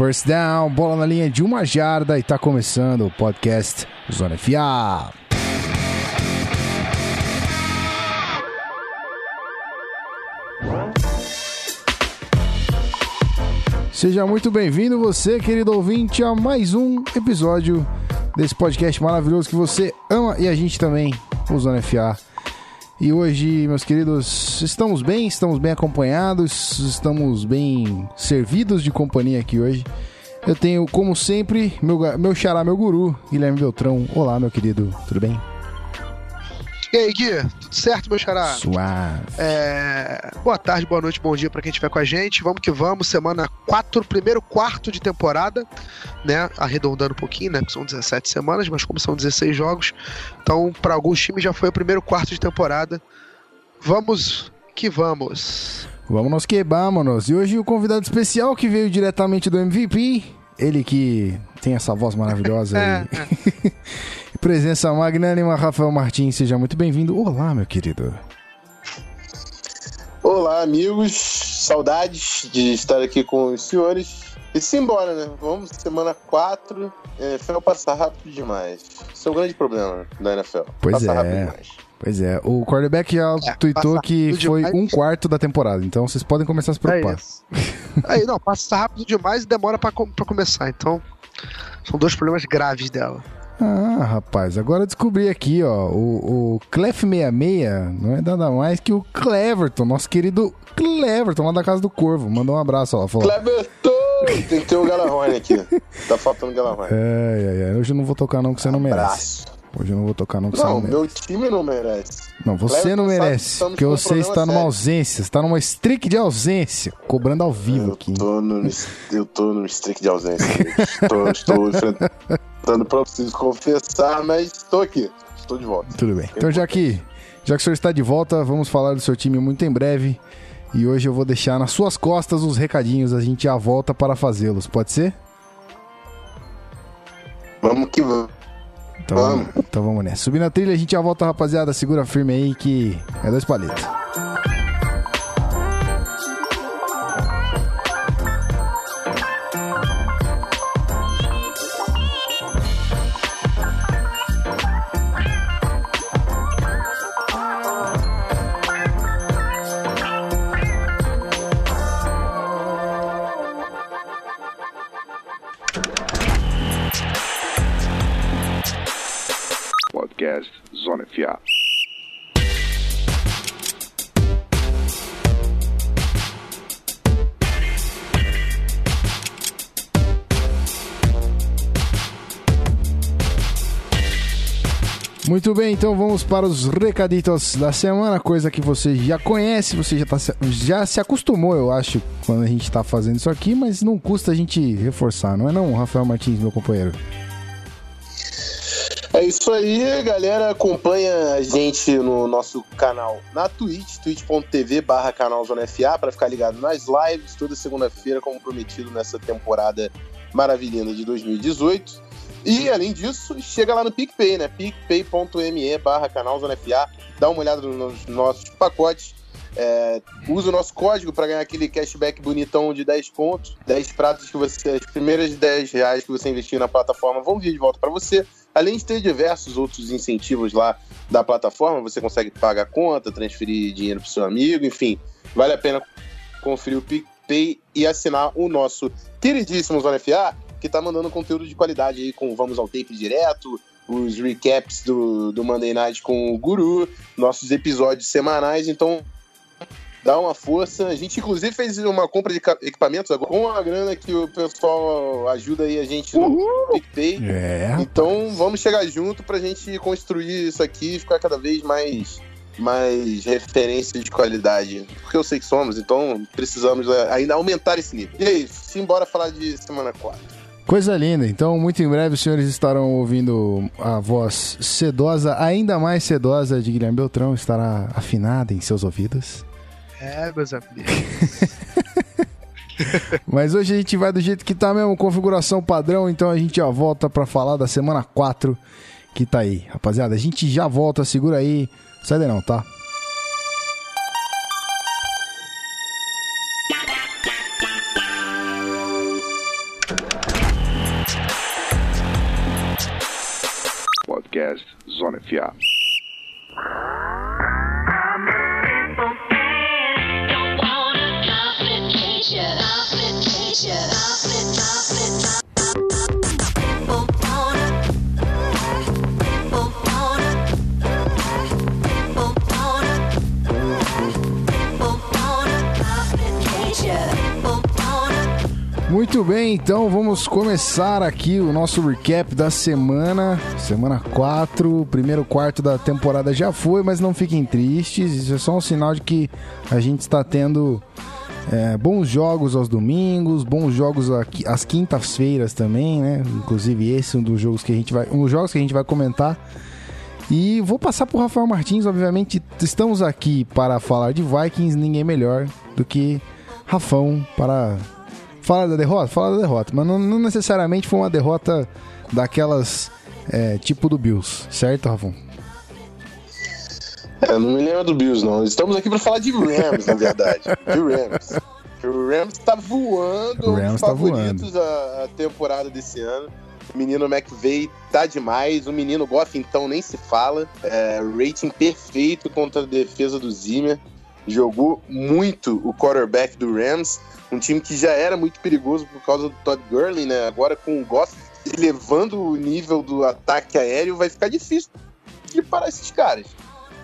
First down, bola na linha de uma jarda e tá começando o podcast Zona FA. Seja muito bem-vindo você, querido ouvinte, a mais um episódio desse podcast maravilhoso que você ama e a gente também, o Zona FA. E hoje, meus queridos, estamos bem, estamos bem acompanhados, estamos bem servidos de companhia aqui hoje. Eu tenho, como sempre, meu, meu xará, meu guru, Guilherme Beltrão. Olá, meu querido, tudo bem? E aí, Gui, tudo certo, meu xará? Suave. É... Boa tarde, boa noite, bom dia pra quem estiver com a gente. Vamos que vamos, semana 4, primeiro quarto de temporada, né? Arredondando um pouquinho, né? Que são 17 semanas, mas como são 16 jogos, então para alguns times já foi o primeiro quarto de temporada. Vamos que vamos. Vamos nós quebramos. E hoje o convidado especial que veio diretamente do MVP, ele que tem essa voz maravilhosa aí. Presença magnânima, Rafael Martins, seja muito bem-vindo. Olá, meu querido. Olá, amigos. Saudades de estar aqui com os senhores. E simbora, né? Vamos, semana 4. NFL passar rápido demais. Isso é um grande problema da NFL. Pois passar é. rápido demais. Pois é, o quarterback já É, tweetou passa que foi demais. um quarto da temporada, então vocês podem começar a se preocupar. É. Aí, não, passa rápido demais e demora pra começar. Então, são dois problemas graves dela. Ah, rapaz, agora descobri aqui, ó, o, o Clef66 não é nada mais que o Cleverton, nosso querido Cleverton, lá da Casa do Corvo. Mandou um abraço lá, falou. Cleberton! Tem que ter o Galarrone aqui. Tá faltando o Galarrone. Ai, ai, ai, hoje eu não vou tocar não, que você não merece. Abraço. Hoje eu não vou tocar não, que você não Não, merece. meu time não merece. Não, você Cleverton não merece, porque um você está numa sério. ausência, está numa streak de ausência, cobrando ao vivo Eu aqui. tô no, eu tô no streak de ausência. estou, estou enfrentando, preciso confessar, mas estou aqui. Estou de volta. Tudo bem. Então, já que, já que o senhor está de volta, vamos falar do seu time muito em breve. E hoje eu vou deixar nas suas costas os recadinhos, a gente já volta para fazê-los, pode ser? Vamos que vamos. Então Vamos. então vamos nessa. Subindo a trilha, a gente já volta, rapaziada. Segura firme aí que é dois palitos. Muito bem, então vamos para os recaditos da semana, coisa que você já conhece, você já, tá, já se acostumou, eu acho, quando a gente está fazendo isso aqui, mas não custa a gente reforçar, não é não, Rafael Martins, meu companheiro? É isso aí, galera. Acompanha a gente no nosso canal na Twitch, twitch.tv barra canal Zona FA, para ficar ligado nas lives toda segunda-feira, como prometido nessa temporada maravilhosa de 2018. E, além disso, chega lá no PicPay, né? picpay.me barra canal Zona FA, dá uma olhada nos nossos pacotes. É, usa o nosso código para ganhar aquele cashback bonitão de 10 pontos, 10 pratos que você, as primeiras 10 reais que você investir na plataforma vão vir de volta para você. Além de ter diversos outros incentivos lá da plataforma, você consegue pagar conta, transferir dinheiro para seu amigo, enfim, vale a pena conferir o PicPay e assinar o nosso queridíssimo Zona FA, que tá mandando conteúdo de qualidade aí com Vamos ao Tape direto, os recaps do, do Monday Night com o Guru, nossos episódios semanais, então dá uma força. A gente, inclusive, fez uma compra de equipamentos agora com a grana que o pessoal ajuda aí a gente no PicPay. É, Então vamos chegar junto pra gente construir isso aqui e ficar cada vez mais, mais referência de qualidade. Porque eu sei que somos, então precisamos é, ainda aumentar esse nível. E aí, simbora falar de semana 4. Coisa linda. Então, muito em breve os senhores estarão ouvindo a voz sedosa, ainda mais sedosa de Guilherme Beltrão, estará afinada em seus ouvidos. É, meus amigos. Mas hoje a gente vai do jeito que tá mesmo, configuração padrão, então a gente já volta para falar da semana 4 que tá aí. Rapaziada, a gente já volta, segura aí. Sai daí não, tá? Podcast Zona FA. Muito bem, então vamos começar aqui o nosso recap da semana. Semana 4, primeiro quarto da temporada já foi, mas não fiquem tristes. Isso é só um sinal de que a gente está tendo é, bons jogos aos domingos, bons jogos aqui, às quintas-feiras também, né? Inclusive esse é um dos jogos que a gente vai, um dos jogos que a gente vai comentar. E vou passar para o Rafael Martins, obviamente estamos aqui para falar de Vikings, ninguém melhor do que Rafão para Fala da derrota? Fala da derrota. Mas não, não necessariamente foi uma derrota daquelas é, tipo do Bills, certo, Rafão? É, não me lembro do Bills, não. Estamos aqui para falar de Rams, na verdade. De Rams. O Rams tá voando, o Rams um dos tá favoritos a, a temporada desse ano. O menino McVeigh tá demais. O menino Goff, então, nem se fala. É, rating perfeito contra a defesa do Zimmer. Jogou muito o quarterback do Rams. Um time que já era muito perigoso por causa do Todd Gurley, né? Agora com o Goff elevando o nível do ataque aéreo, vai ficar difícil de parar esses caras.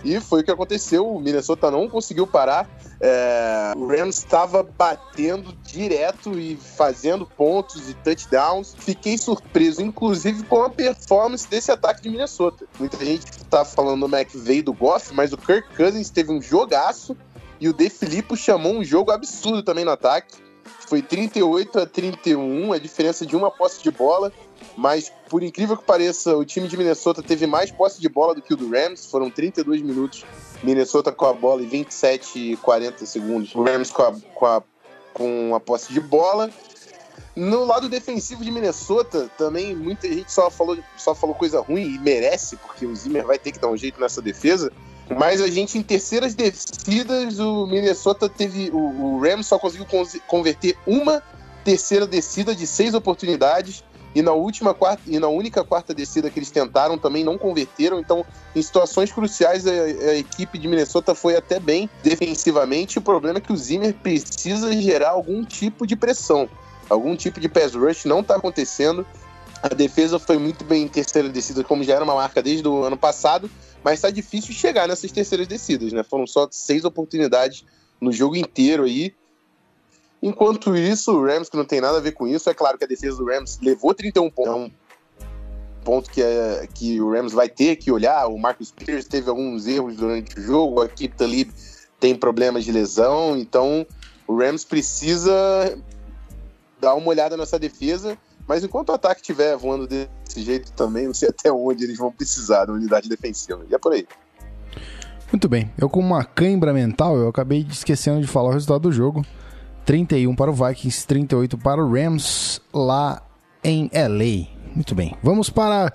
E foi o que aconteceu. O Minnesota não conseguiu parar. É, o Rams estava batendo direto e fazendo pontos e touchdowns. Fiquei surpreso, inclusive, com a performance desse ataque de Minnesota. Muita gente está falando do McVeigh do Goff, mas o Kirk Cousins teve um jogaço e o De Filippo chamou um jogo absurdo também no ataque. Foi 38 a 31, a diferença de uma posse de bola. Mas, por incrível que pareça, o time de Minnesota teve mais posse de bola do que o do Rams. Foram 32 minutos. Minnesota com a bola e 27 e 40 segundos. O Rams com a, com a, com a posse de bola. No lado defensivo de Minnesota, também muita gente só falou, só falou coisa ruim e merece, porque o Zimmer vai ter que dar um jeito nessa defesa. Mas a gente, em terceiras descidas, o Minnesota teve. O, o Rams só conseguiu converter uma terceira descida de seis oportunidades. E na última quarta, e na única quarta descida que eles tentaram também não converteram. Então, em situações cruciais, a, a equipe de Minnesota foi até bem defensivamente. O problema é que o Zimmer precisa gerar algum tipo de pressão. Algum tipo de pass rush não está acontecendo. A defesa foi muito bem em terceira descida, como já era uma marca desde o ano passado, mas tá difícil chegar nessas terceiras descidas, né? Foram só seis oportunidades no jogo inteiro aí. Enquanto isso, o Rams, que não tem nada a ver com isso, é claro que a defesa do Rams levou 31 pontos. É um ponto que, é, que o Rams vai ter que olhar. O Marcus Pierce teve alguns erros durante o jogo, a Kip Talib tem problemas de lesão, então o Rams precisa dar uma olhada nessa defesa mas enquanto o ataque estiver voando desse jeito também, não sei até onde eles vão precisar da unidade defensiva. E é por aí. Muito bem. Eu, com uma cãibra mental, eu acabei esquecendo de falar o resultado do jogo. 31 para o Vikings, 38 para o Rams, lá em LA. Muito bem. Vamos para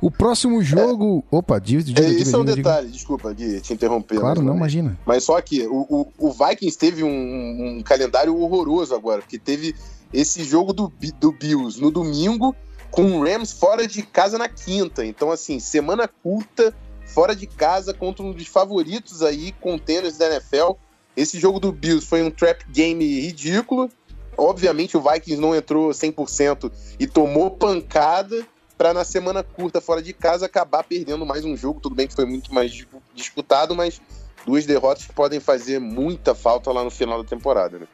o próximo jogo. É, Opa, diz, diga, é, Isso é um detalhe, desculpa de te interromper. Claro, não, imagina. Mas só que o, o, o Vikings teve um, um, calendário horroroso agora, porque teve esse jogo do, do Bills no domingo, com o Rams fora de casa na quinta. Então, assim, semana curta, fora de casa, contra um dos favoritos aí, contenders da NFL. Esse jogo do Bills foi um trap game ridículo. Obviamente, o Vikings não entrou 100% e tomou pancada para na semana curta fora de casa acabar perdendo mais um jogo. Tudo bem que foi muito mais disputado, mas duas derrotas que podem fazer muita falta lá no final da temporada. Né?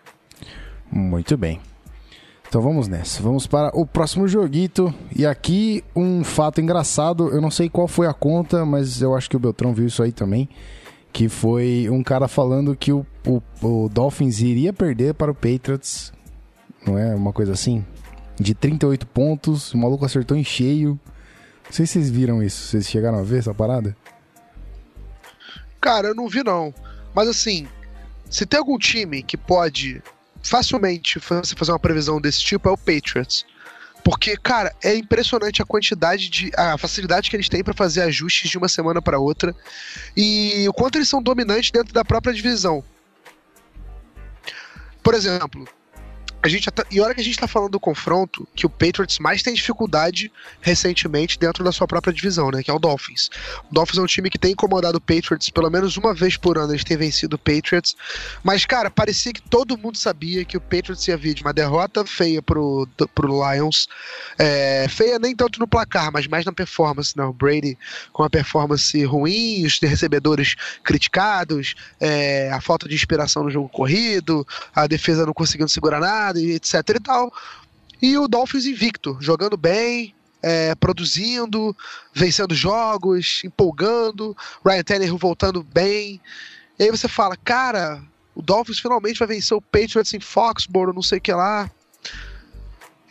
Muito bem. Então vamos nessa. Vamos para o próximo joguito. E aqui um fato engraçado. Eu não sei qual foi a conta, mas eu acho que o Beltrão viu isso aí também. Que foi um cara falando que o, o, o Dolphins iria perder para o Patriots. Não é uma coisa assim? De 38 pontos. O maluco acertou em cheio. Não sei se vocês viram isso. Vocês chegaram a ver essa parada? Cara, eu não vi não. Mas assim, se tem algum time que pode facilmente você fazer uma previsão desse tipo é o Patriots. Porque, cara, é impressionante a quantidade de. a facilidade que eles têm para fazer ajustes de uma semana para outra. E o quanto eles são dominantes dentro da própria divisão. Por exemplo, a gente e olha que a gente tá falando do confronto que o Patriots mais tem dificuldade recentemente dentro da sua própria divisão, né? Que é o Dolphins. O Dolphins é um time que tem incomodado o Patriots pelo menos uma vez por ano, eles têm vencido o Patriots. Mas, cara, parecia que todo mundo sabia que o Patriots ia vir de uma derrota feia pro, pro Lions. É, feia nem tanto no placar, mas mais na performance, né? O Brady com a performance ruim, os recebedores criticados, é, a falta de inspiração no jogo corrido, a defesa não conseguindo segurar nada e etc e tal. E o Dolphins invicto, jogando bem, é, produzindo, vencendo jogos, empolgando, Ryan Tannehill voltando bem. E aí você fala, cara, o Dolphins finalmente vai vencer o Patriots em Foxborough, não sei o que lá.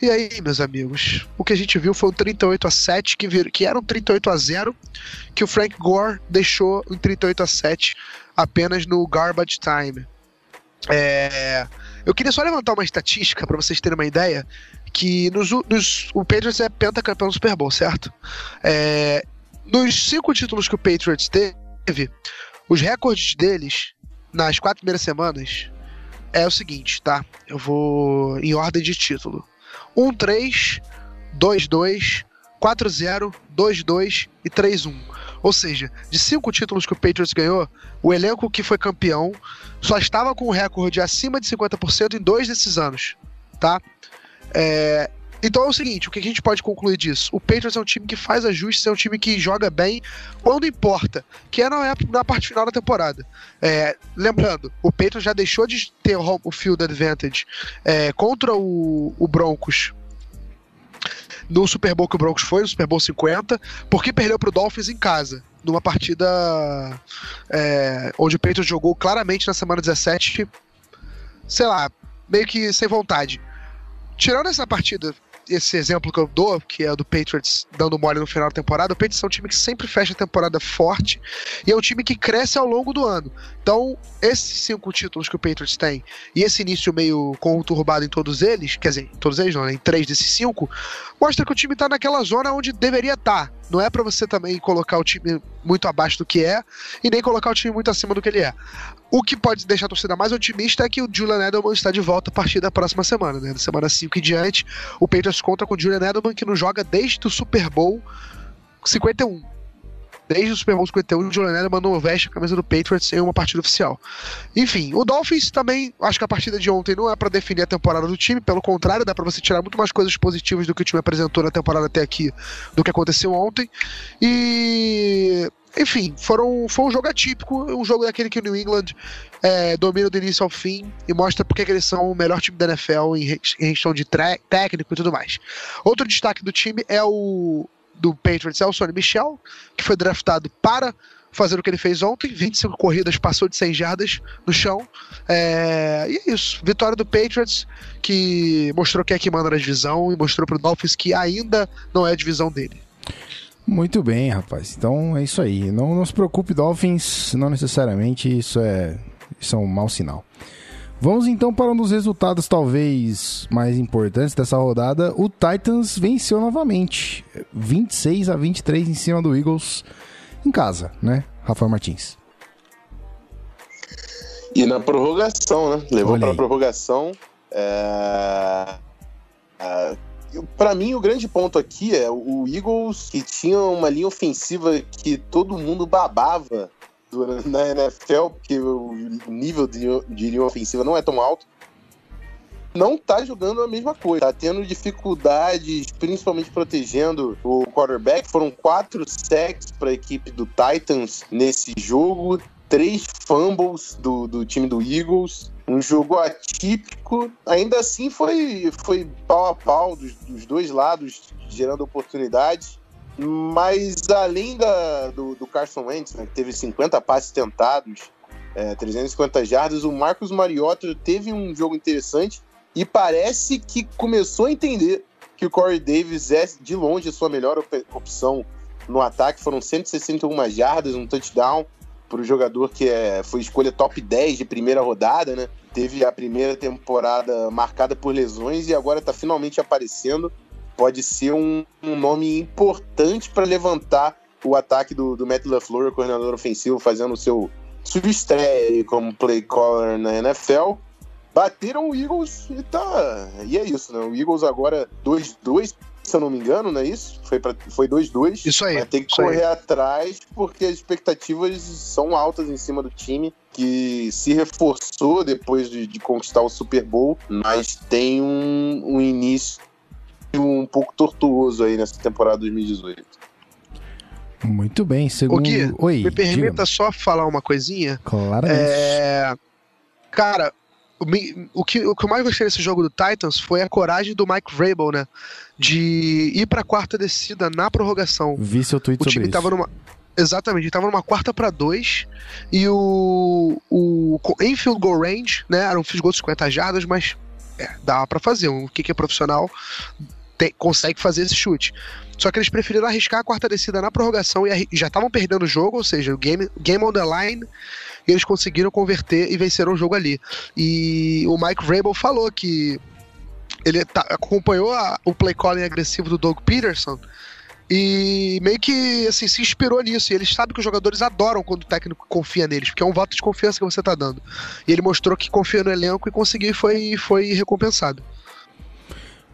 E aí, meus amigos, o que a gente viu foi um 38 a 7 que, vir, que era um 38 a 0 que o Frank Gore deixou em 38 a 7 apenas no garbage time. É, eu queria só levantar uma estatística para vocês terem uma ideia que nos, nos, o Patriots é pentacampeão do Super Bowl, certo? É, nos cinco títulos que o Patriots teve, os recordes deles nas quatro primeiras semanas é o seguinte, tá? Eu vou em ordem de título: 1-3, 2-2, 4-0, 2-2 e 3-1. Ou seja, de cinco títulos que o Patriots ganhou, o elenco que foi campeão só estava com um recorde acima de 50% em dois desses anos, tá? É, então é o seguinte, o que a gente pode concluir disso? O Patriots é um time que faz ajustes, é um time que joga bem quando importa, que é na, na parte final da temporada. É, lembrando, o Patriots já deixou de ter o field advantage é, contra o, o Broncos no Super Bowl que o Broncos foi, no Super Bowl 50, porque perdeu pro Dolphins em casa, numa partida é, onde o Patriots jogou claramente na semana 17, sei lá, meio que sem vontade. Tirando essa partida esse exemplo que eu dou, que é do Patriots dando mole no final da temporada, o Patriots é um time que sempre fecha a temporada forte e é um time que cresce ao longo do ano. Então, esses cinco títulos que o Patriots tem e esse início meio conturbado em todos eles, quer dizer, todos eles não, né, em três desses cinco, mostra que o time tá naquela zona onde deveria estar. Tá. Não é para você também colocar o time muito abaixo do que é e nem colocar o time muito acima do que ele é. O que pode deixar a torcida mais otimista é que o Julian Edelman está de volta a partir da próxima semana, né? Da semana 5 em diante, o Patriots conta com o Julian Edelman que não joga desde o Super Bowl 51. Desde o Super Bowl 51, o Julian Edelman não veste a camisa do Patriots em uma partida oficial. Enfim, o Dolphins também, acho que a partida de ontem não é para definir a temporada do time, pelo contrário, dá para você tirar muito mais coisas positivas do que o time apresentou na temporada até aqui do que aconteceu ontem. E enfim, foram, foi um jogo atípico, um jogo daquele que o New England é, domina do início ao fim e mostra porque eles são o melhor time da NFL em, questão de técnico e tudo mais. Outro destaque do time é o do Patriots é o Sonny Michel, que foi draftado para fazer o que ele fez ontem, 25 corridas, passou de 100 jardas no chão. É, e é isso, vitória do Patriots, que mostrou que é que manda na divisão e mostrou para o Dolphins que ainda não é a divisão dele. Muito bem, rapaz. Então é isso aí. Não, não se preocupe, Dolphins, não necessariamente isso é, isso é um mau sinal. Vamos então para um dos resultados talvez mais importantes dessa rodada. O Titans venceu novamente, 26 a 23 em cima do Eagles em casa, né? Rafael Martins. E na prorrogação, né? Levou para prorrogação. É... É... Para mim, o grande ponto aqui é o Eagles, que tinha uma linha ofensiva que todo mundo babava na NFL, porque o nível de, linha ofensiva não é tão alto, não tá jogando a mesma coisa. Tá tendo dificuldades, principalmente protegendo o quarterback. Foram quatro sacks para a equipe do Titans nesse jogo, três fumbles do, do time do Eagles. Um jogo atípico. Ainda assim, foi, foi pau a pau dos, dos dois lados, gerando oportunidades. Mas além da, do, do Carson Wentz, né, que teve 50 passes tentados, é, 350 jardas, o Marcos Mariota teve um jogo interessante e parece que começou a entender que o Corey Davis é de longe a sua melhor op opção no ataque. Foram 161 jardas, um touchdown para o jogador que é, foi escolha top 10 de primeira rodada, né? Teve a primeira temporada marcada por lesões e agora está finalmente aparecendo pode ser um, um nome importante para levantar o ataque do, do Matt LaFleur, coordenador ofensivo, fazendo o seu sua estreia como play caller na NFL. bateram o Eagles e tá. E é isso, né? O Eagles agora 2-2, se eu não me engano, não é isso? Foi 2-2. Foi 2-2. Isso aí. Vai ter que aí. correr atrás, porque as expectativas são altas em cima do time, que se reforçou depois de, de conquistar o Super Bowl, mas tem um, um início um pouco tortuoso aí nessa temporada 2018. Muito bem, segundo. Ô, Gui, Oi, Me permita diga. só falar uma coisinha? Claramente. É, Cara, o, que, o que eu mais gostei desse jogo do Titans foi a coragem do Mike Vrabel, né? De ir pra quarta descida na prorrogação. Vi seu tweet O sobre time isso. tava numa. Exatamente, ele tava numa quarta pra dois e o, o em field goal range, né? Era um field goal de 50 jardas, mas é, dava pra fazer. O que é profissional tem- consegue fazer esse chute. Só que eles preferiram arriscar a quarta descida na prorrogação e já estavam perdendo o jogo, ou seja, o game, game on the line, e eles conseguiram converter e venceram o jogo ali. E o Mike Vrabel falou que ele tá- acompanhou a- o play calling agressivo do Doug Peterson e meio que assim, se inspirou nisso. E ele sabe que os jogadores adoram quando o técnico confia neles, porque é um voto de confiança que você tá dando. E ele mostrou que confia no elenco e conseguiu e foi, foi recompensado.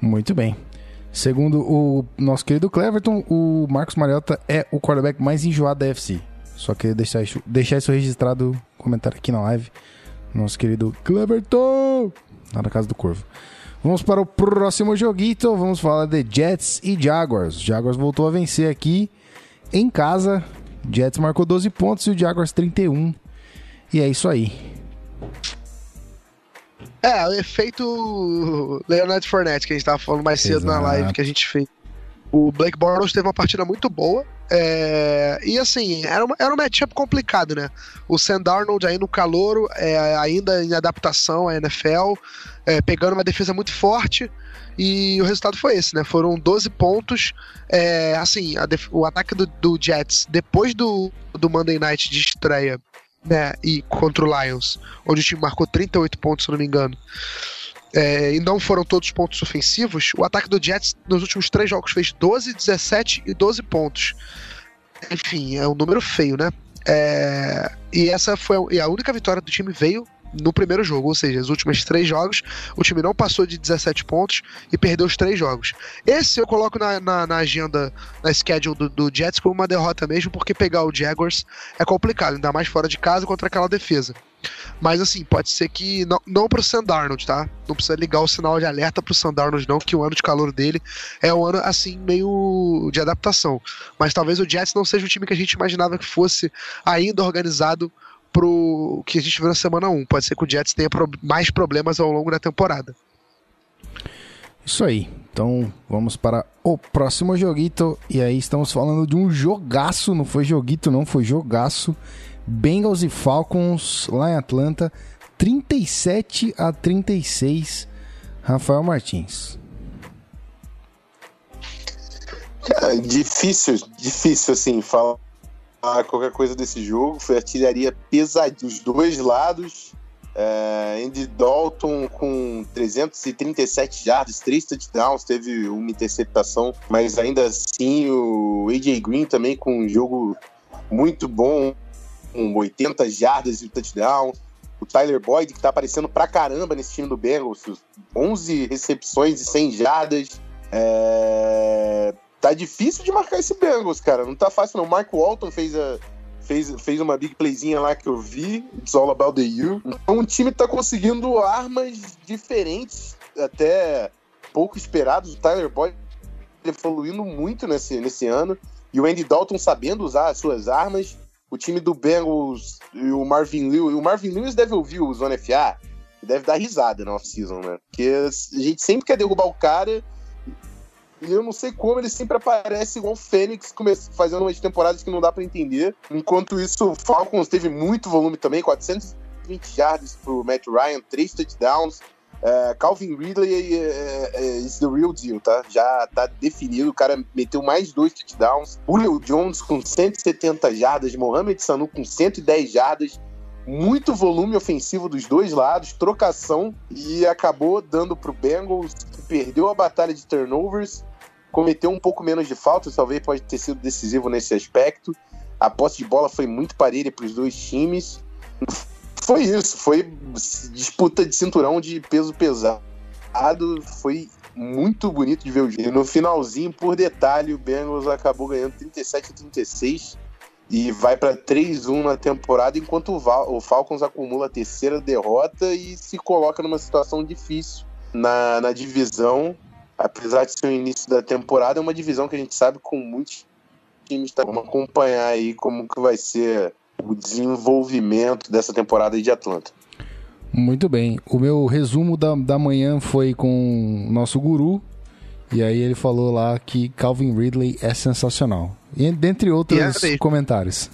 Muito bem. Segundo o nosso querido Cleverton, o Marcos Mariota é o quarterback mais enjoado da FC. Só queria deixar isso, deixar isso registrado, comentário aqui na live. Nosso querido Cleverton, lá na casa do Corvo. Vamos para o próximo joguito. Vamos falar de Jets e Jaguars. O Jaguars voltou a vencer aqui em casa. Jets marcou 12 pontos e o Jaguars 31. E é isso aí. É, o efeito Leonard Fournette, que a gente tava falando mais cedo na Exato. live que a gente fez. O Blake Bortles teve uma partida muito boa. é, e assim, era, uma, era um matchup complicado, né? O Sam Darnold aí no calouro, é, ainda em adaptação à NFL, é, pegando uma defesa muito forte. E o resultado foi esse, né? Foram 12 pontos. É, assim, o ataque do, do Jets, depois do, do Monday Night de estreia, né? E contra o Lions, onde o time marcou 38 pontos, se não me engano. é, e não foram todos pontos ofensivos, o ataque do Jets nos últimos três jogos fez 12, 17 e 12 pontos. Enfim, é um número feio, né? É, e essa foi a, e a única vitória do time veio no primeiro jogo, ou seja, os últimos três jogos, o time não passou de 17 pontos e perdeu os três jogos. Esse eu coloco na, na, na agenda, na schedule do, do Jets como uma derrota mesmo, porque pegar o Jaguars é complicado, ainda mais fora de casa contra aquela defesa. Mas assim, pode ser que. Não, não pro Sam Darnold, tá? Não precisa ligar o sinal de alerta pro Sam Darnold, não, que o ano de calor dele é um ano, assim, meio de adaptação. Mas talvez o Jets não seja o time que a gente imaginava que fosse ainda organizado pro que a gente viu na semana 1. Pode ser que o Jets tenha pro- mais problemas ao longo da temporada. Isso aí. Então vamos para o próximo joguito. E aí estamos falando de um jogaço. Não foi joguito, não, foi jogaço. Bengals e Falcons lá em Atlanta. 37 a 36. Rafael Martins. Cara, difícil, difícil, assim, falar qualquer coisa desse jogo. Foi artilharia pesadinha dos dois lados. É, Andy Dalton com 337 jardas, três touchdowns, teve uma interceptação, mas ainda assim o AJ Green também com um jogo muito bom, com 80 jardas e touchdown. O Tyler Boyd, que tá aparecendo pra caramba nesse time do Bengals, 11 recepções e 100 jardas. É, tá difícil de marcar esse Bengals, cara. Não tá fácil, não. Mark Walton fez, a, fez, fez uma big playzinha lá que eu vi. It's all about the you. Então o time tá conseguindo armas diferentes, até pouco esperados. O Tyler Boyd evoluindo muito nesse, nesse ano. E o Andy Dalton sabendo usar as suas armas. O time do Bengals e o Marvin Lewis. O Marvin Lewis deve ouvir o Zona FA deve dar risada na off-season, né? Porque a gente sempre quer derrubar o cara e eu não sei como ele sempre aparece igual o Fênix, fazendo umas temporadas que não dá pra entender. Enquanto isso, o Falcons teve muito volume também, 420 yards pro Matt Ryan, 3 touchdowns. É, Calvin Ridley é, é, is the real deal, tá? Já tá definido, o cara meteu mais dois touchdowns. Julio Jones com 170 jardas, Mohamed Sanu com 110 jardas. Muito volume ofensivo dos dois lados, trocação, e acabou dando pro Bengals, que perdeu a batalha de turnovers, cometeu um pouco menos de faltas, talvez pode ter sido decisivo nesse aspecto. A posse de bola foi muito parelha para os dois times. Foi isso, foi disputa de cinturão de peso pesado, foi muito bonito de ver o jogo. E no finalzinho, por detalhe, o Bengals acabou ganhando 37 a 36 e vai para 3-1 na temporada, enquanto o, Val o, Falcons acumula a terceira derrota e se coloca numa situação difícil na, na divisão. Apesar de ser o início da temporada, é uma divisão que a gente sabe com muitos times. Tá? Vamos acompanhar aí como que vai ser o desenvolvimento dessa temporada de Atlanta. Muito bem. O meu resumo da, da manhã foi com o nosso guru. E aí ele falou lá que Calvin Ridley é sensacional. E dentre outros é comentários.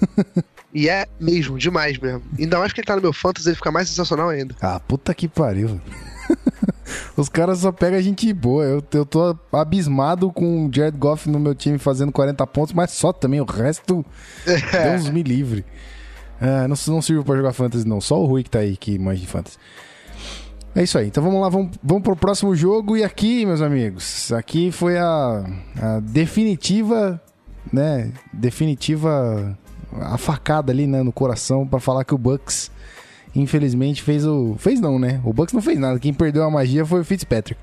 e é mesmo, demais mesmo. Ainda mais que ele tá no meu fantasy, ele fica mais sensacional ainda. Ah, puta que pariu. Os caras só pegam a gente boa. Eu, eu tô abismado com o Jared Goff no meu time fazendo 40 pontos, mas só também. O resto, é. Deus me livre. É, não, não serviu pra jogar fantasy, não. Só o Rui que tá aí que manja de fantasy. É isso aí. Então vamos lá, vamos, vamos pro próximo jogo. E aqui, meus amigos, aqui foi a, a definitiva, né? Definitiva a facada ali né, no coração para falar que o Bucks infelizmente fez o fez não, né? O Bucks não fez nada. Quem perdeu a magia foi o Fitzpatrick.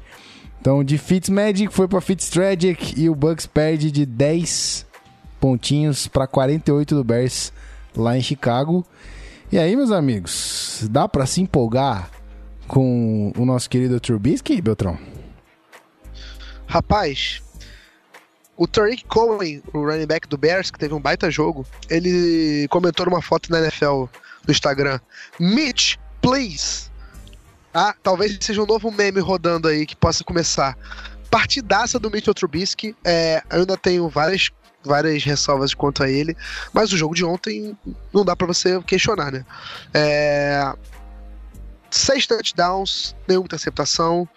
Então de Fitzmagic foi para Fitztragic e o Bucks perde de 10 pontinhos para 48 do Bears lá em Chicago. E aí, meus amigos, dá para se empolgar com o nosso querido Trubisky, Beltrão? Rapaz, o Tariq Cohen, o running back do Bears, que teve um baita jogo, ele comentou numa foto na NFL no Instagram: Mitch, please. Ah, talvez seja um novo meme rodando aí que possa começar. Partidaça do Mitchell Trubisky. É, eu ainda tenho várias várias ressalvas quanto a ele, mas o jogo de ontem não dá para você questionar, né? É, seis touchdowns, nenhuma interceptação,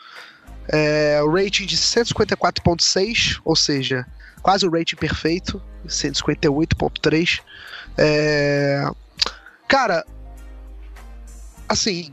é, rating de 154.6, ou seja, quase o rating perfeito, 158.3. É, cara, assim,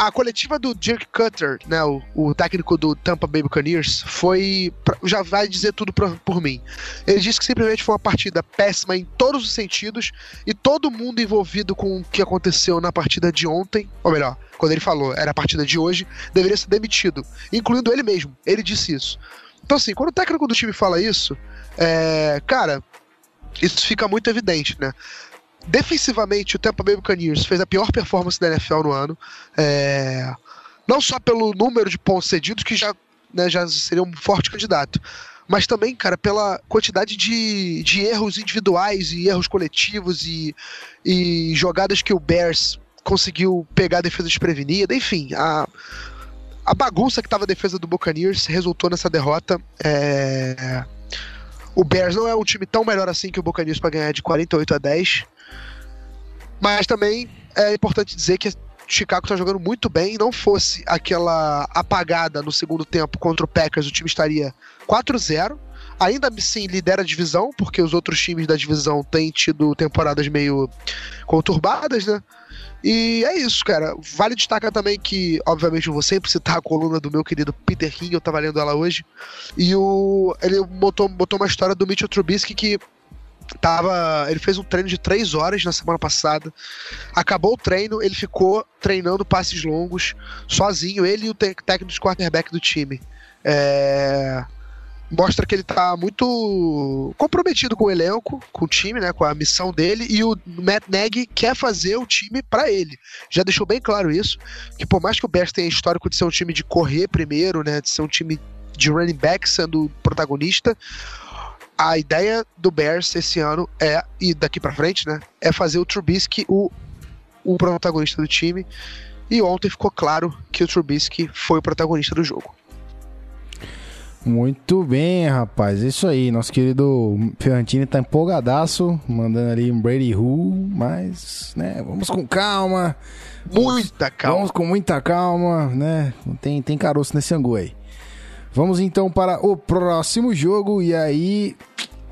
a coletiva do Dirk Cutter, né, o, o, técnico do Tampa Bay Buccaneers, foi já vai dizer tudo por, por mim. Ele disse que simplesmente foi uma partida péssima em todos os sentidos e todo mundo envolvido com o que aconteceu na partida de ontem, ou melhor, quando ele falou era a partida de hoje, deveria ser demitido, incluindo ele mesmo. Ele disse isso. Então assim, quando o técnico do time fala isso, é, cara, isso fica muito evidente, né? Defensivamente, o Tampa Bay Buccaneers fez a pior performance da NFL no ano. É... Não só pelo número de pontos cedidos, que já, né, já seria um forte candidato, mas também, cara, pela quantidade de, de erros individuais e erros coletivos e, e jogadas que o Bears conseguiu pegar a defesa desprevenida. Enfim, a, a bagunça que estava a defesa do Buccaneers resultou nessa derrota. É... O Bears não é um time tão melhor assim que o Buccaneers para ganhar de 48 a 10. Mas também é importante dizer que Chicago está jogando muito bem. Não fosse aquela apagada no segundo tempo contra o Packers, o time estaria 4-0. Ainda assim lidera a divisão, porque os outros times da divisão têm tido temporadas meio conturbadas, né? E é isso, cara. Vale destacar também que, obviamente, eu vou sempre citar a coluna do meu querido Peter King, eu tava lendo ela hoje. E o, ele botou, botou uma história do Mitchell Trubisky que tava, ele fez um treino de três horas na semana passada. Acabou o treino, ele ficou treinando passes longos, sozinho, ele e o técnico de quarterback do time. É, mostra que ele tá muito comprometido com o elenco, com o time, né, com a missão dele, e o Matt Nagy quer fazer o time para ele. Já deixou bem claro isso, que por mais que o Bears tenha histórico de ser um time de correr primeiro, né, de ser um time de running back sendo protagonista, a ideia do Bears esse ano é, e daqui para frente, né, é fazer o Trubisky o, o protagonista do time. E ontem ficou claro que o Trubisky foi o protagonista do jogo. Muito bem, rapaz. Isso aí. Nosso querido Ferrantini tá empolgadaço, mandando ali um Brady Who, mas, né, vamos com calma. Muita calma. Vamos com muita calma, né? Tem, tem caroço nesse angu aí. Vamos então para o próximo jogo e aí,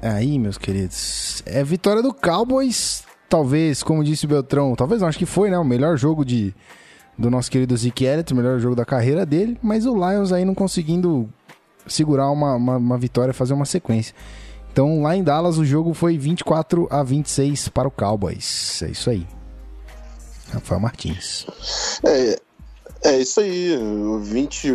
aí, meus queridos, é vitória do Cowboys, talvez, como disse o Beltrão, talvez não, acho que foi, né, o melhor jogo de do nosso querido Zeke Elliott, o melhor jogo da carreira dele, mas o Lions aí não conseguindo segurar uma, uma, uma vitória, fazer uma sequência. Então, lá em Dallas, o jogo foi 24 a 26 para o Cowboys. É isso aí. Rafael Martins. É, é isso aí. O 20.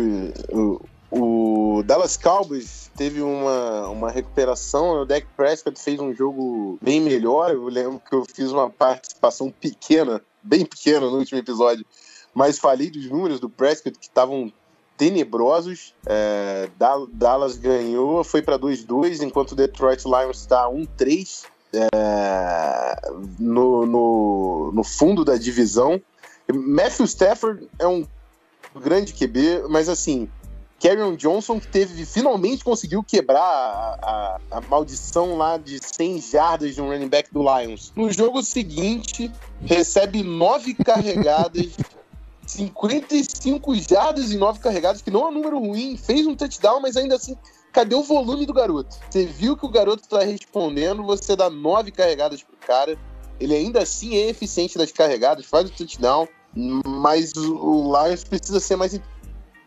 O, o Dallas Cowboys teve uma, uma recuperação. O Dak Prescott fez um jogo bem melhor. Eu lembro que eu fiz uma participação pequena, bem pequena no último episódio, mas falei dos números do Prescott que estavam tenebrosos. É, Dallas ganhou, foi para 2-2, enquanto o Detroit Lions está 1-3 é, no, no, no fundo da divisão. Matthew Stafford é um grande QB, mas assim, Carrion Johnson que teve, finalmente conseguiu quebrar a, a, a, maldição lá de 100 jardas de um running back do Lions. No jogo seguinte, recebe nove carregadas 55 jardas e 9 carregadas, que não é um número ruim, fez um touchdown, mas ainda assim, cadê o volume do garoto? Você viu que o garoto tá respondendo, você dá 9 carregadas pro cara, ele ainda assim é eficiente das carregadas, faz o touchdown, mas o Lions precisa ser mais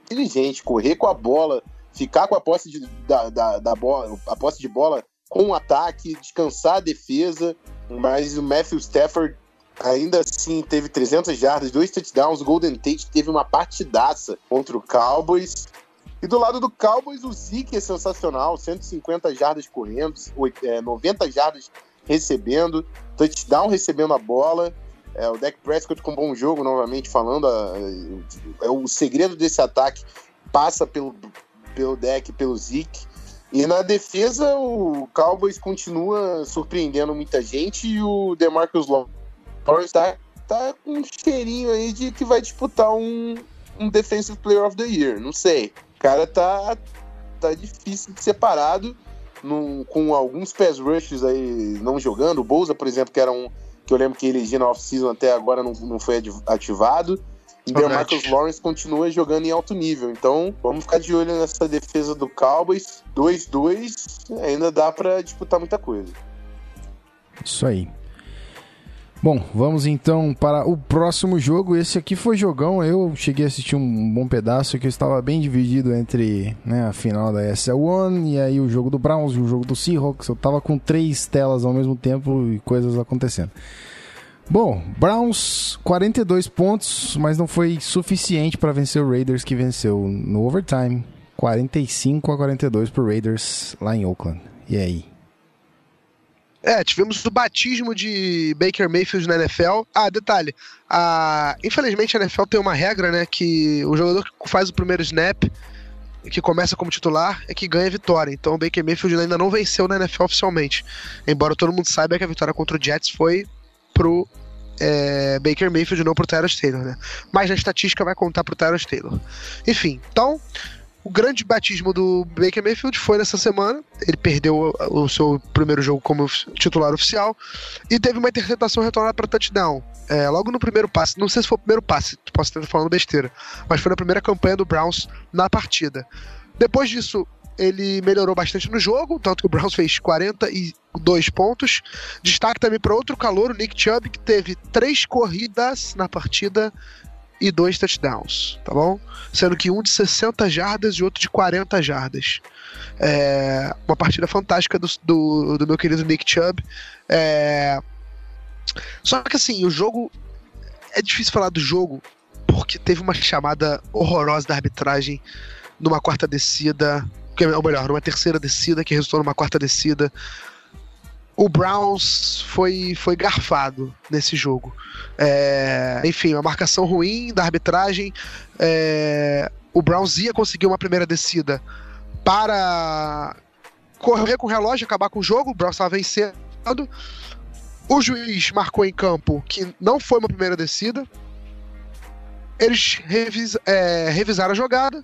inteligente, correr com a bola, ficar com a posse de, da, da, da bola, a posse de bola com o ataque, descansar a defesa, mas o Matthew Stafford ainda assim teve 300 jardas, dois touchdowns. O Golden Tate teve uma partidaça contra o Cowboys. E do lado do Cowboys, o Zeke é sensacional: 150 jardas correndo, 90 é, jardas recebendo, touchdown recebendo a bola. É, o Dak Prescott com um bom jogo, novamente falando. é, o segredo desse ataque passa pelo, pelo Dak, pelo Zeke. E na defesa, o Cowboys continua surpreendendo muita gente e o DeMarcus Lawrence Lawrence tá, tá com um cheirinho aí de que vai disputar um, um Defensive Player of the Year. Não sei. O cara tá, tá difícil de separado num, com alguns pass rushes aí não jogando. O Bolsa, por exemplo, que era um que eu lembro que elegi na off-season até agora não, não foi ativado. E o Marcus Lawrence continua jogando em alto nível. Então, vamos ficar de olho nessa defesa do Cowboys. 2-2, ainda dá para disputar muita coisa. Isso aí. Bom, vamos então para o próximo jogo. Esse aqui foi jogão. Eu cheguei a assistir um bom pedaço que eu estava bem dividido entre né, a final da SL1 e aí o jogo do Browns e o jogo do Seahawks. Eu estava com três telas ao mesmo tempo e coisas acontecendo. Bom, Browns 42 pontos, mas não foi suficiente para vencer o Raiders que venceu no overtime 45 a 42 para Raiders lá em Oakland. E aí? É, tivemos o batismo de Baker Mayfield na NFL. Ah, detalhe. A... Infelizmente a NFL tem uma regra, né? Que o jogador que faz o primeiro snap, que começa como titular, é que ganha a vitória. Então o Baker Mayfield ainda não venceu na NFL oficialmente. Embora todo mundo saiba que a vitória contra o Jets foi pro é, Baker Mayfield, não pro Tyrus Taylor, né? Mas na estatística vai contar pro Tyrus Taylor. Enfim, então o grande batismo do Baker Mayfield foi nessa semana. Ele perdeu o seu primeiro jogo como titular oficial e teve uma interceptação retornada para touchdown. É, logo no primeiro passe, não sei se foi o primeiro passe, posso estar falando besteira, mas foi na primeira campanha do Browns na partida. Depois disso, ele melhorou bastante no jogo, tanto que o Browns fez 42 pontos. Destaque também para outro calor, o Nick Chubb, que teve três corridas na partida e dois touchdowns, tá bom? Sendo que um de 60 jardas e outro de 40 jardas. É uma partida fantástica do, do, do meu querido Nick Chubb. É... Só que assim, o jogo. É difícil falar do jogo porque teve uma chamada horrorosa da arbitragem numa quarta descida. Ou melhor, numa terceira descida que resultou numa quarta descida o Browns foi, foi garfado nesse jogo. É, enfim, uma marcação ruim da arbitragem. É, o Browns ia conseguir uma primeira descida para correr com o relógio, acabar com o jogo. O Browns estava vencendo. O juiz marcou em campo que não foi uma primeira descida. Eles revis, é, revisaram a jogada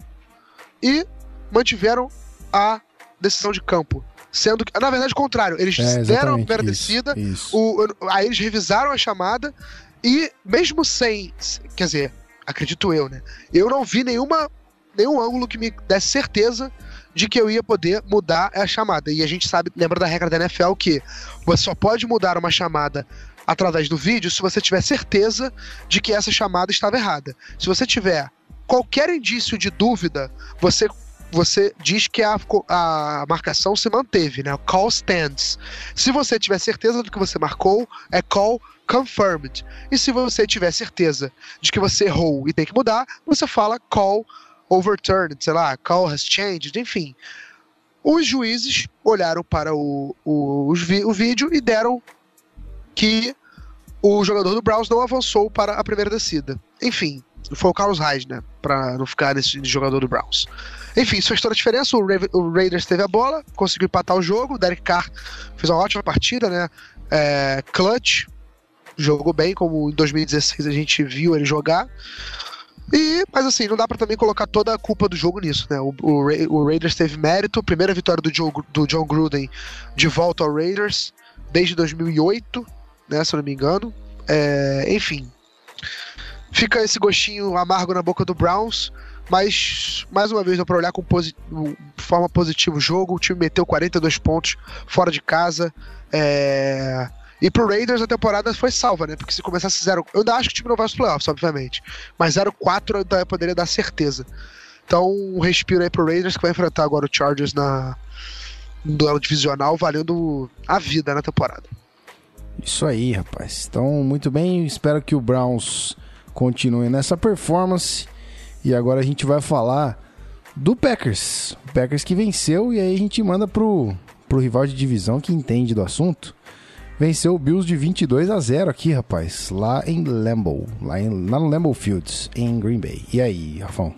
e mantiveram a decisão de campo. Sendo que, na verdade, o contrário, eles é, deram a primeira descida, aí eles revisaram a chamada e, mesmo sem. Quer dizer, acredito eu, né? Eu não vi nenhuma, nenhum ângulo que me desse certeza de que eu ia poder mudar a chamada. E a gente sabe, lembra da regra da NFL que você só pode mudar uma chamada através do vídeo se você tiver certeza de que essa chamada estava errada. Se você tiver qualquer indício de dúvida, você você diz que a, a marcação se manteve, né? Call stands. Se você tiver certeza do que você marcou, é call confirmed. E se você tiver certeza de que você errou e tem que mudar, você fala call overturned, sei lá, call has changed, enfim. Os juízes olharam para o, o, o vídeo e deram que o jogador do Browns não avançou para a primeira descida. Enfim, foi o Carlos Hyde, né? Pra não ficar nesse jogador do Browns. Enfim, isso fez toda a diferença. O, Ra o Raiders teve a bola, conseguiu empatar o jogo. O Derek Carr fez uma ótima partida, né? É, clutch, jogou bem, como em 2016 a gente viu ele jogar. E, mas assim, não dá para também colocar toda a culpa do jogo nisso, né? O, o, Ra o Raiders teve mérito, primeira vitória do, Joe, do John Gruden de volta ao Raiders desde 2008, né? Se eu não me engano. É, enfim, fica esse gostinho amargo na boca do Browns. Mas, mais uma vez, dá pra olhar com posi forma positiva o jogo. O time meteu 42 pontos fora de casa. É... E pro Raiders a temporada foi salva, né? Porque se começasse 0. Eu ainda acho que o time não vai aos playoffs, obviamente. Mas 0-4 ainda poderia dar certeza. Então, um respiro aí pro Raiders que vai enfrentar agora o Chargers na, no duelo divisional, valendo a vida na temporada. Isso aí, rapaz. Então, muito bem. Espero que o Browns continue nessa performance. E agora a gente vai falar do Packers. O Packers que venceu e aí a gente manda pro, pro rival de divisão que entende do assunto. Venceu o Bills de 22 a 0 aqui, rapaz, lá em Lambeau, lá, em, lá no Lambeau Fields, em Green Bay. E aí, Rafão?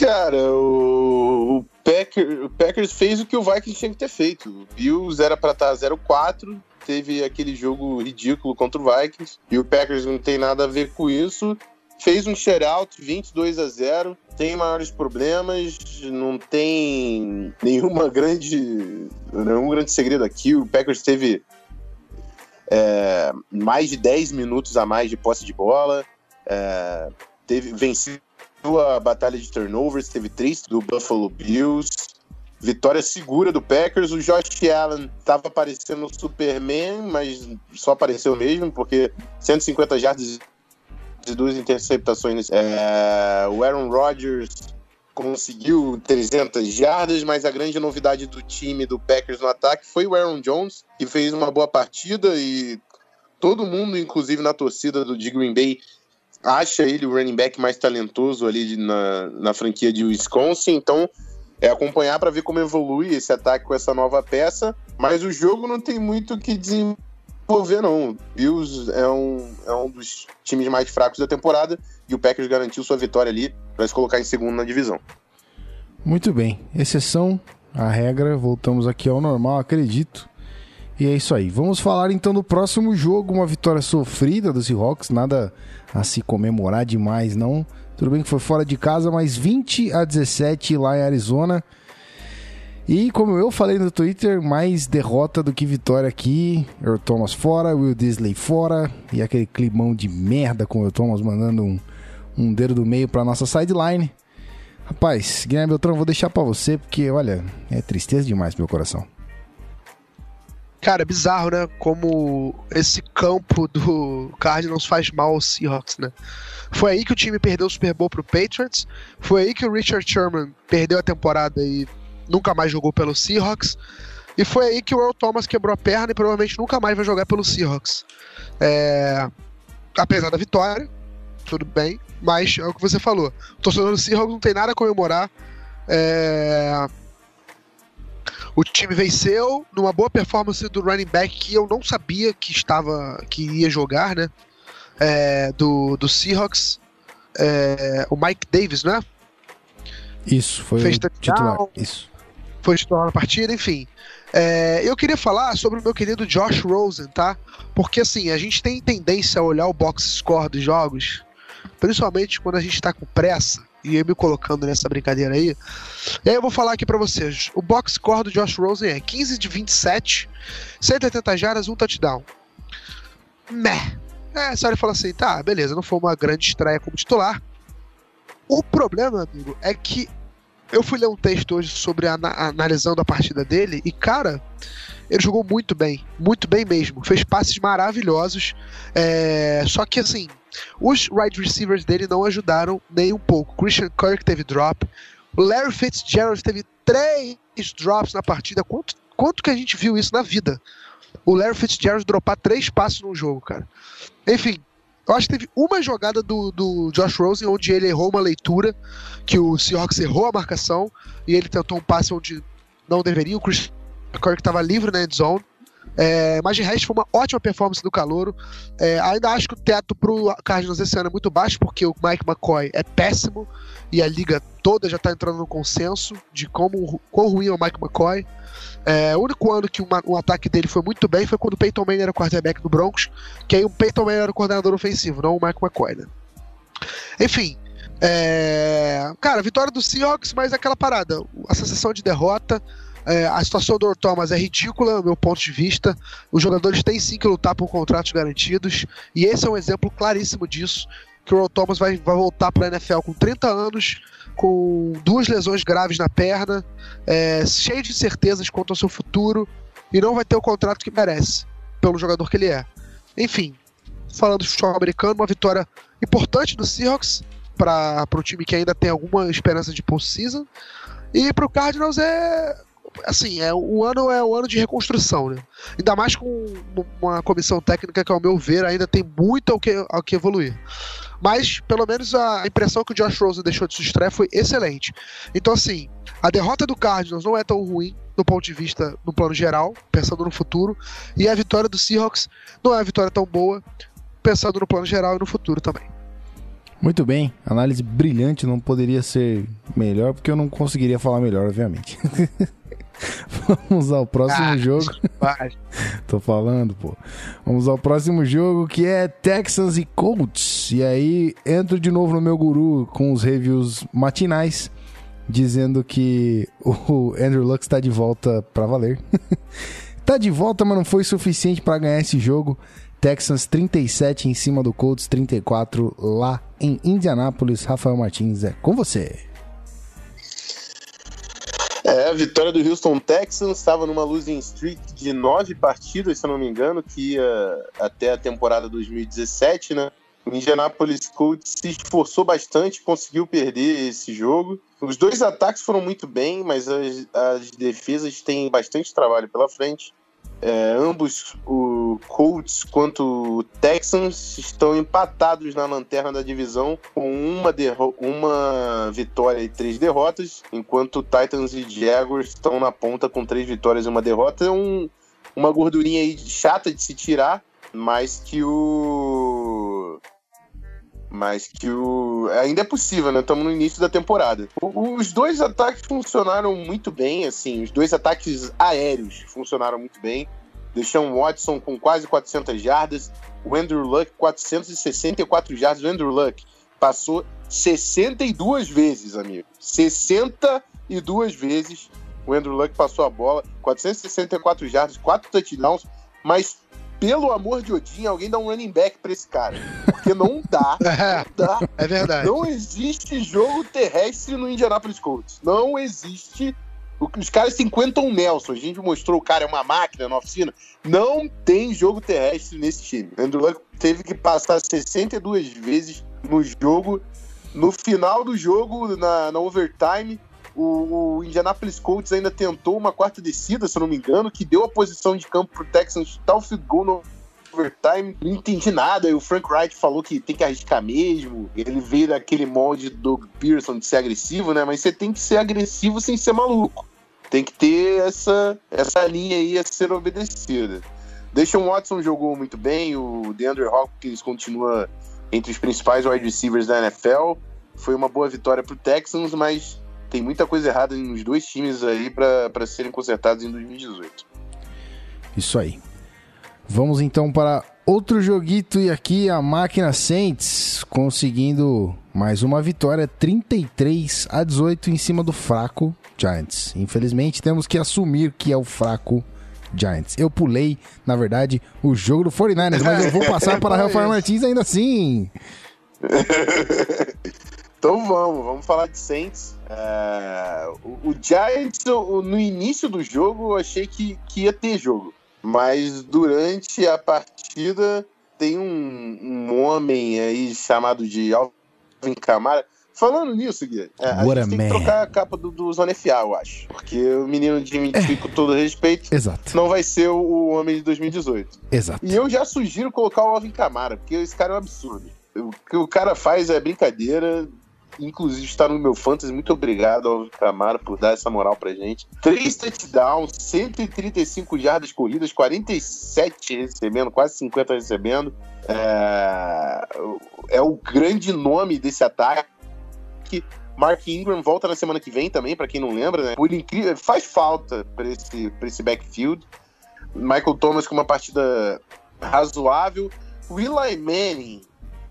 Cara, o, o, Packer, o Packers fez o que o Vikings tinha que ter feito. O Bills era para estar 0-4, teve aquele jogo ridículo contra o Vikings, e o Packers não tem nada a ver com isso fez um shutout 22 a 0 tem maiores problemas, não tem nenhuma grande nenhum grande segredo aqui. O Packers teve é, mais de 10 minutos a mais de posse de bola, é, teve venceu a batalha de turnovers, teve três do Buffalo Bills. Vitória segura do Packers. O Josh Allen estava aparecendo Superman, mas só apareceu mesmo, porque 150 jardas de duas interceptações. É, o Aaron Rodgers conseguiu 300 jardas, mas a grande novidade do time do Packers no ataque foi o Aaron Jones, que fez uma boa partida e todo mundo, inclusive na torcida do de Green Bay, acha ele o running back mais talentoso ali na, na franquia de Wisconsin. Então, é acompanhar para ver como evolui esse ataque com essa nova peça. Mas o jogo não tem muito o que desenvolver vou ver, não. Bills é um, é um dos times mais fracos da temporada e o Packers garantiu sua vitória ali para se colocar em segundo na divisão. Muito bem. Exceção à regra, voltamos aqui ao normal, acredito. E é isso aí. Vamos falar então do próximo jogo, uma vitória sofrida dos Seahawks, nada a se comemorar demais, não. Tudo bem que foi fora de casa, mas 20 a 17 lá em Arizona. E como eu falei no Twitter, mais derrota do que vitória aqui. Earl Thomas fora, Will Disley fora. E aquele climão de merda com o Earl Thomas mandando um, um dedo do meio pra nossa sideline. Rapaz, Guilherme Beltrão, vou deixar para você, porque, olha, é tristeza demais meu coração. Cara, é bizarro, né? Como esse campo do Cardinals faz mal aos Seahawks, né? Foi aí que o time perdeu o Super Bowl pro Patriots. Foi aí que o Richard Sherman perdeu a temporada e nunca mais jogou pelo Seahawks. E foi aí que o Earl Thomas quebrou a perna e provavelmente nunca mais vai jogar pelo Seahawks. É... Apesar da vitória, tudo bem, mas é o que você falou. O torcedor do Seahawks não tem nada a comemorar. É... O time venceu numa boa performance do running back que eu não sabia que estava que ia jogar, né? É... do, do Seahawks. É... o Mike Davis, né? Isso, foi Fez o titular. Isso foi titular na partida, enfim. É, eu queria falar sobre o meu querido Josh Rosen, tá? Porque assim, a gente tem tendência a olhar o box score dos jogos, principalmente quando a gente tá com pressa, e eu me colocando nessa brincadeira aí. E aí eu vou falar aqui para vocês. O box score do Josh Rosen é 15 de 27, 180 jardas, um touchdown. Meh. É, olha e fala assim, tá, beleza, não foi uma grande estreia como titular. O problema, amigo, é que eu fui ler um texto hoje sobre a, analisando a partida dele e, cara, ele jogou muito bem, muito bem mesmo. Fez passes maravilhosos. É, só que, assim, Os wide receivers dele não ajudaram nem um pouco. Christian Kirk teve drop. Larry Fitzgerald teve três drops na partida. Quanto, quanto que a gente viu isso na vida? O Larry Fitzgerald dropar três passos num jogo, cara. Enfim, eu acho que teve uma jogada do, do Josh Rosen onde ele errou uma leitura, que o Seahawks errou a marcação e ele tentou um passe onde não deveria. O Chris Kirk estava livre na end zone. É, mas de resto foi uma ótima performance do Calouro. É, ainda acho que o teto pro Cardinals esse ano é muito baixo, porque o Mike McCoy é péssimo e a liga toda já está entrando no consenso de como quão ruim é o Mike McCoy. É, o único ano que uma, um ataque dele foi muito bem foi quando o Peyton Manning era quarterback do Broncos, que aí o Peyton Manning era o coordenador ofensivo, não o Mike McCoy, né? Enfim, é... cara, vitória do Seahawks, mas aquela parada, a sensação de derrota, é, a situação do Thomas é ridícula, do meu ponto de vista. Os jogadores têm sim que lutar por contratos garantidos, e esse é um exemplo claríssimo disso. Que o Earl Thomas vai, vai voltar para a NFL com 30 anos, com duas lesões graves na perna, é, cheio de incertezas quanto ao seu futuro, e não vai ter o contrato que merece, pelo jogador que ele é. Enfim, falando de futebol americano, uma vitória importante do Seahawks para o time que ainda tem alguma esperança de postseason. E para o Cardinals é assim, é, o ano é o ano de reconstrução, né? Ainda mais com uma comissão técnica que, ao meu ver, ainda tem muito ao que, ao que evoluir. Mas, pelo menos, a impressão que o Josh Rosen deixou de sua estreia foi excelente. Então, assim, a derrota do Cardinals não é tão ruim do ponto de vista, no plano geral, pensando no futuro, e a vitória do Seahawks não é uma vitória tão boa, pensando no plano geral e no futuro também. Muito bem, análise brilhante, não poderia ser melhor, porque eu não conseguiria falar melhor, obviamente. Vamos ao próximo ah, jogo. Tô falando, pô. Vamos ao próximo jogo que é Texans e Colts. E aí entro de novo no meu guru com os reviews matinais dizendo que o Andrew Luck está de volta para valer. tá de volta, mas não foi suficiente para ganhar esse jogo. Texans 37 em cima do Colts 34 lá em Indianápolis. Rafael Martins é com você. É, a vitória do Houston Texans estava numa losing streak de nove partidas, se eu não me engano, que ia até a temporada 2017, né? O Indianapolis Colts se esforçou bastante, conseguiu perder esse jogo. Os dois ataques foram muito bem, mas as, as defesas têm bastante trabalho pela frente. É, ambos, o Colts quanto o Texans, estão empatados na lanterna da divisão com uma, uma vitória e três derrotas, enquanto Titans e Jaguars estão na ponta com três vitórias e uma derrota. É um, uma gordurinha aí chata de se tirar, mas que o mas que o ainda é possível, né? Estamos no início da temporada. os dois ataques funcionaram muito bem, assim, os dois ataques aéreos funcionaram muito bem. Deixam Watson com quase 400 jardas, o Andrew Luck 464 jardas. O Andrew Luck passou 62 vezes, amigo. 62 vezes o Andrew Luck passou a bola, 464 jardas, 4 touchdowns, mas pelo amor de Odin, alguém dá um running back pra esse cara. Porque não dá. É, não dá. É verdade. Não existe jogo terrestre no Indianapolis Colts. Não existe. Os caras têm Quentin Nelson. A gente mostrou o cara é uma máquina na oficina. Não tem jogo terrestre nesse time. Andrew Luck teve que passar 62 vezes no jogo. No final do jogo, na, na overtime, o, o, Indianapolis Colts ainda tentou uma quarta descida, se eu não me engano, que deu a posição de campo pro Texans chutar o field goal no overtime. Não entendi nada. E o Frank Wright falou que tem que arriscar mesmo. Ele veio daquele molde do Pearson de ser agressivo, né? Mas você tem que ser agressivo sem ser maluco. Tem que ter essa, essa linha aí a ser obedecida. Deshaun Watson jogou muito bem, o DeAndre Hopkins continua entre os principais wide receivers da NFL. Foi uma boa vitória para Texans, mas tem muita coisa errada nos dois times aí para serem consertados em 2018. Isso aí. Vamos então para outro joguito e aqui a máquina Saints conseguindo mais uma vitória 33 a 18 em cima do fraco Giants. Infelizmente temos que assumir que é o fraco Giants. Eu pulei, na verdade, o jogo do 49ers, mas eu vou passar para Rafael Martins ainda assim. então vamos, vamos falar de Saints. É, o, o, Giants, no início do jogo, eu achei que, que ia ter jogo. Mas durante a partida, tem um, um homem aí chamado de Alvin Kamara. Falando nisso, Gui, é, a What gente a tem que man. trocar a capa do, do Zona FA, eu acho. Porque o menino de Minty, com todo respeito, Exato, não vai ser o, o homem de 2018. exato. E eu já sugiro colocar o Alvin Kamara, porque esse cara é um absurdo. O que o cara faz é brincadeira. Inclusive está no meu fantasy. Muito obrigado, Alvin Kamara, por dar essa moral pra gente. Três touchdowns, 135 jardas corridas, 47 recebendo, quase 50 recebendo. É, é o grande nome desse ataque. Mark Ingram volta na semana que vem também, pra quem não lembra, né? Por incrível, faz falta pra esse, esse backfield. Michael Thomas com uma partida razoável. Eli Manning,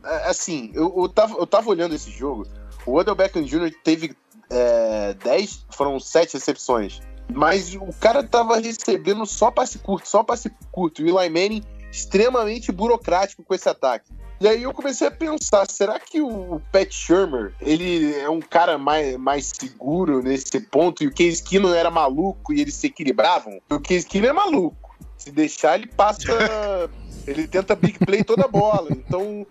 a- assim, eu, eu, tava, eu tava olhando esse jogo. O Odell Beckham Jr. teve é, 10, foram 7 recepções. Mas o cara tava recebendo só passe curto, só passe curto. O Eli Manning extremamente burocrático com esse ataque. E aí eu comecei a pensar, será que o Pat Shermer, ele é um cara mais, mais seguro nesse ponto e o Case Keenum era maluco e eles se equilibravam? O Case Keenum é maluco. Se deixar, ele passa... ele tenta big play toda a bola. Então,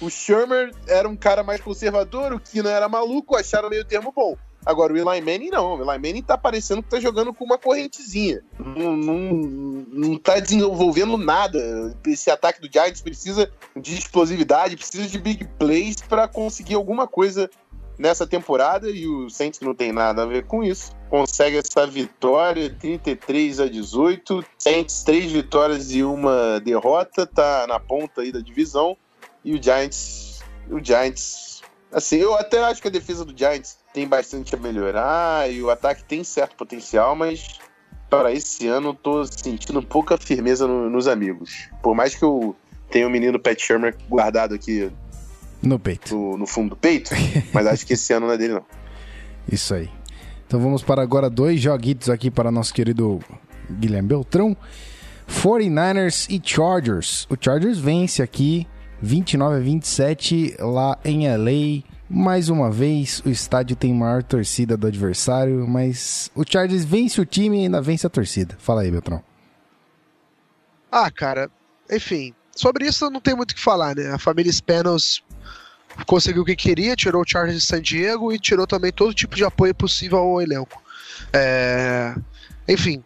o Shermer era um cara mais conservador, o Keenum era maluco, acharam meio termo bom. Agora, o Eli Manning não. O Eli Manning tá parecendo que tá jogando com uma correntezinha. Não, não, não tá desenvolvendo nada. Esse ataque do Giants precisa de explosividade, precisa de big plays para conseguir alguma coisa nessa temporada. E o Saints não tem nada a ver com isso. Consegue essa vitória, 33 a 18. Saints, três vitórias e uma derrota. Tá na ponta aí da divisão. E o Giants... O Giants... Assim, eu até acho que a defesa do Giants tem bastante a melhorar e o ataque tem certo potencial, mas para esse ano eu tô sentindo pouca firmeza no- nos amigos. Por mais que eu tenha o menino Pat Shermer guardado aqui No peito. no fundo do peito, mas acho que esse ano não é dele, não. Isso aí. Então vamos para agora dois joguitos aqui para nosso querido Guilherme Beltrão. 49ers e Chargers. O Chargers vence aqui 29 a 27 lá em LA. Mais uma vez, o estádio tem maior torcida do adversário, mas o Chargers vence o time e ainda vence a torcida. Fala aí, Beltrão. Ah, cara, enfim, sobre isso não tem muito o que falar, né? A família Spanos conseguiu o que queria, tirou o Chargers de San Diego e tirou também todo tipo de apoio possível ao elenco. É, Enfim,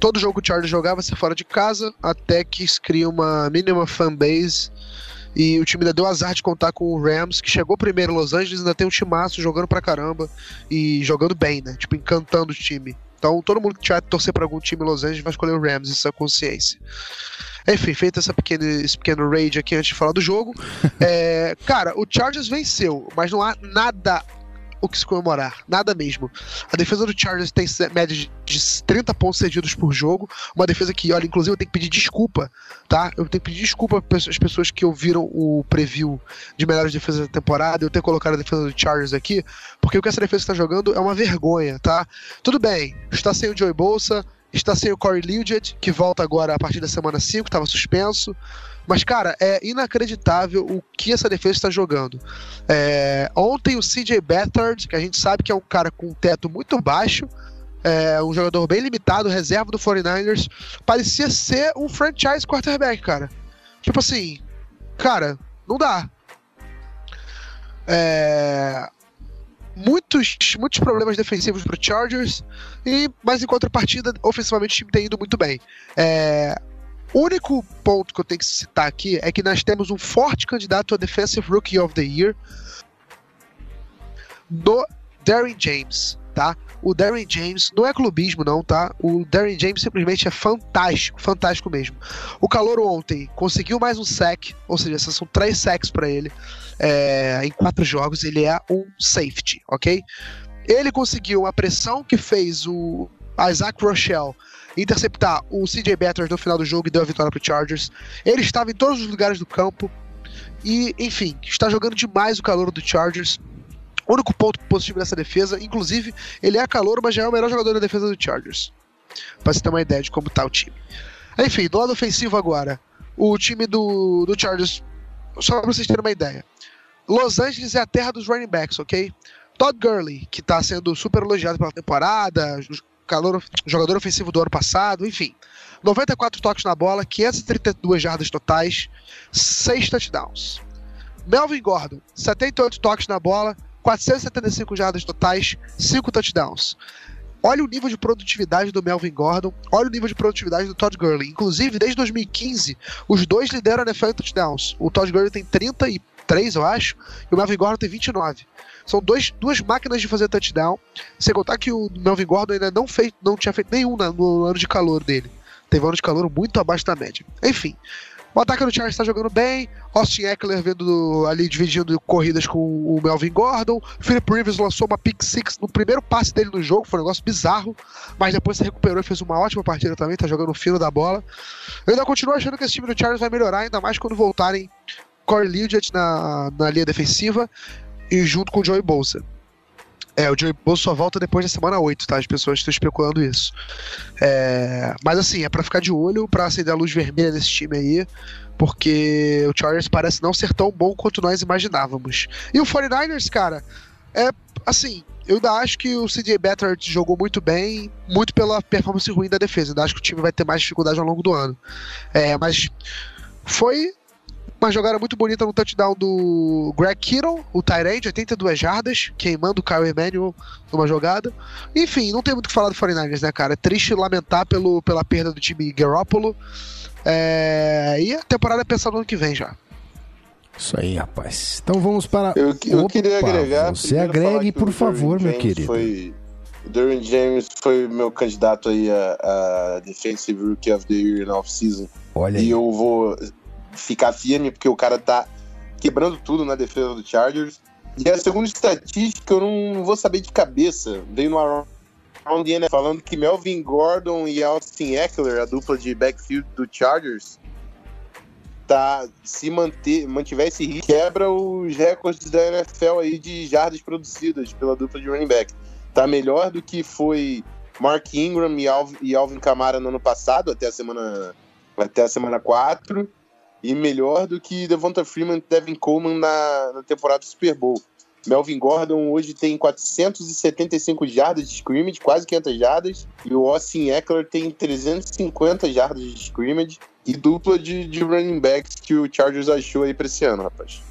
todo jogo que o Chargers jogava ser fora de casa, até que cria uma mínima fanbase. E o time ainda deu azar de contar com o Rams, que chegou primeiro em Los Angeles, ainda tem um timaço jogando pra caramba e jogando bem, né? Tipo, encantando o time. Então, todo mundo que tiver torcer pra algum time em Los Angeles vai escolher o Rams, isso é consciência. Enfim, feito essa pequena, esse pequeno raid aqui antes de falar do jogo. é, cara, o Chargers venceu, mas não há nada o que se comemorar. Nada mesmo. A defesa do Chargers tem média de- de 30 pontos cedidos por jogo. Uma defesa que, olha, inclusive eu tenho que pedir desculpa, tá? Eu tenho que pedir desculpa as pessoas que ouviram o preview de melhores defesas da temporada, eu ter colocado a defesa do Chargers aqui, porque o que essa defesa está jogando é uma vergonha, tá? Tudo bem, está sem o Joey Bolsa, está sem o Corey Liuget, que volta agora a partir da semana 5, estava suspenso. Mas, cara, é inacreditável o que essa defesa está jogando. É, ontem o CJ Beathard, que a gente sabe que é um cara com um teto muito baixo, é um jogador bem limitado, reserva do 49ers, parecia ser um franchise quarterback, cara. Tipo assim, cara, não dá. É, muitos, muitos problemas defensivos pro Chargers, e, mas em contrapartida, ofensivamente o time tem ido muito bem. É, o único ponto que eu tenho que citar aqui é que nós temos um forte candidato a Defensive Rookie of the Year do Darren James, tá? O Darren James não é clubismo, não, tá? O Darren James simplesmente é fantástico, fantástico mesmo. O calor ontem conseguiu mais um sack, ou seja, são três sacks para ele é, em quatro jogos. Ele é um safety, ok? Ele conseguiu uma pressão que fez o Isaac Rochelle interceptar o CJ Beathard no final do jogo e deu a vitória pro Chargers. Ele estava em todos os lugares do campo e, enfim, está jogando demais o calor do Chargers. O único ponto positivo dessa defesa, inclusive, ele é calor, mas já é o melhor jogador da defesa do Chargers. Pra você ter uma ideia de como tá o time. Enfim, do lado ofensivo agora, o time do, do Chargers, só pra vocês terem uma ideia. Los Angeles é a terra dos running backs, ok? Todd Gurley, que tá sendo super elogiado pela temporada, calor, jogador ofensivo do ano passado, enfim. 94 toques na bola, 532 jardas totais, 6 touchdowns. Melvin Gordon, 78 toques na bola, 475 jardas totais, 5 touchdowns. Olha o nível de produtividade do Melvin Gordon, olha o nível de produtividade do Todd Gurley. Inclusive, desde 2015, os dois lideram a NFL em touchdowns. O Todd Gurley tem 33, eu acho, e o Melvin Gordon tem 29. São dois, duas máquinas de fazer touchdown. Sem contar que o Melvin Gordon ainda não, fez, não tinha feito nenhum no ano de calor dele. Teve um ano de calor muito abaixo da média. Enfim, o ataque do Chargers está jogando bem. Austin Eckler vendo ali dividindo corridas com o Melvin Gordon. Philip Rivers lançou uma pick six no primeiro passe dele no jogo, foi um negócio bizarro, mas depois se recuperou e fez uma ótima partida também, tá jogando fino da bola. Eu ainda continuo achando que esse time do Chargers vai melhorar, ainda mais quando voltarem Corey Liuget na, na linha defensiva e junto com o Joey Bolsa. É, o Joey Bosa só volta depois da semana 8, tá? As pessoas estão especulando isso. É, mas assim, é para ficar de olho, para acender a luz vermelha desse time aí, porque o Chargers parece não ser tão bom quanto nós imaginávamos. E o 49ers, cara, é assim, eu ainda acho que o CJ Beathard jogou muito bem, muito pela performance ruim da defesa. Ainda acho que o time vai ter mais dificuldade ao longo do ano. É, mas foi uma jogada muito bonita no touchdown do Greg Kittle, o Tyrande, 82 jardas, queimando o Kyle Emmanuel numa jogada. Enfim, não tem muito o que falar do 49ers, né, cara? É triste lamentar pelo, pela perda do time Garoppolo. É... E a temporada é pensada no ano que vem já. Isso aí, rapaz. Então vamos para. Eu, eu Opa, queria agregar. Você agregue, por favor, meu querido. Foi... Derwin James foi meu candidato aí a, a Defensive Rookie of the Year na off-season. Olha e aí. eu vou ficar firme, porque o cara tá quebrando tudo na defesa do Chargers. E a segunda estatística eu não vou saber de cabeça. Veio no Around the NFL falando que Melvin Gordon e Austin Eckler, a dupla de backfield do Chargers, tá, se manter, mantiver esse ritmo, quebra os recordes da NFL aí de jardas produzidas pela dupla de running back. Tá melhor do que foi Mark Ingram e Alvin, e Alvin Kamara no ano passado, até a semana até a semana 4 e melhor do que Devonta Freeman e Devin Coleman na, na temporada do Super Bowl. Melvin Gordon hoje tem 475 jardas de scrimmage, quase 500 jardas, e o Austin Eckler tem 350 jardas de scrimmage e dupla de, de running backs que o Chargers achou aí pra esse ano, rapaz.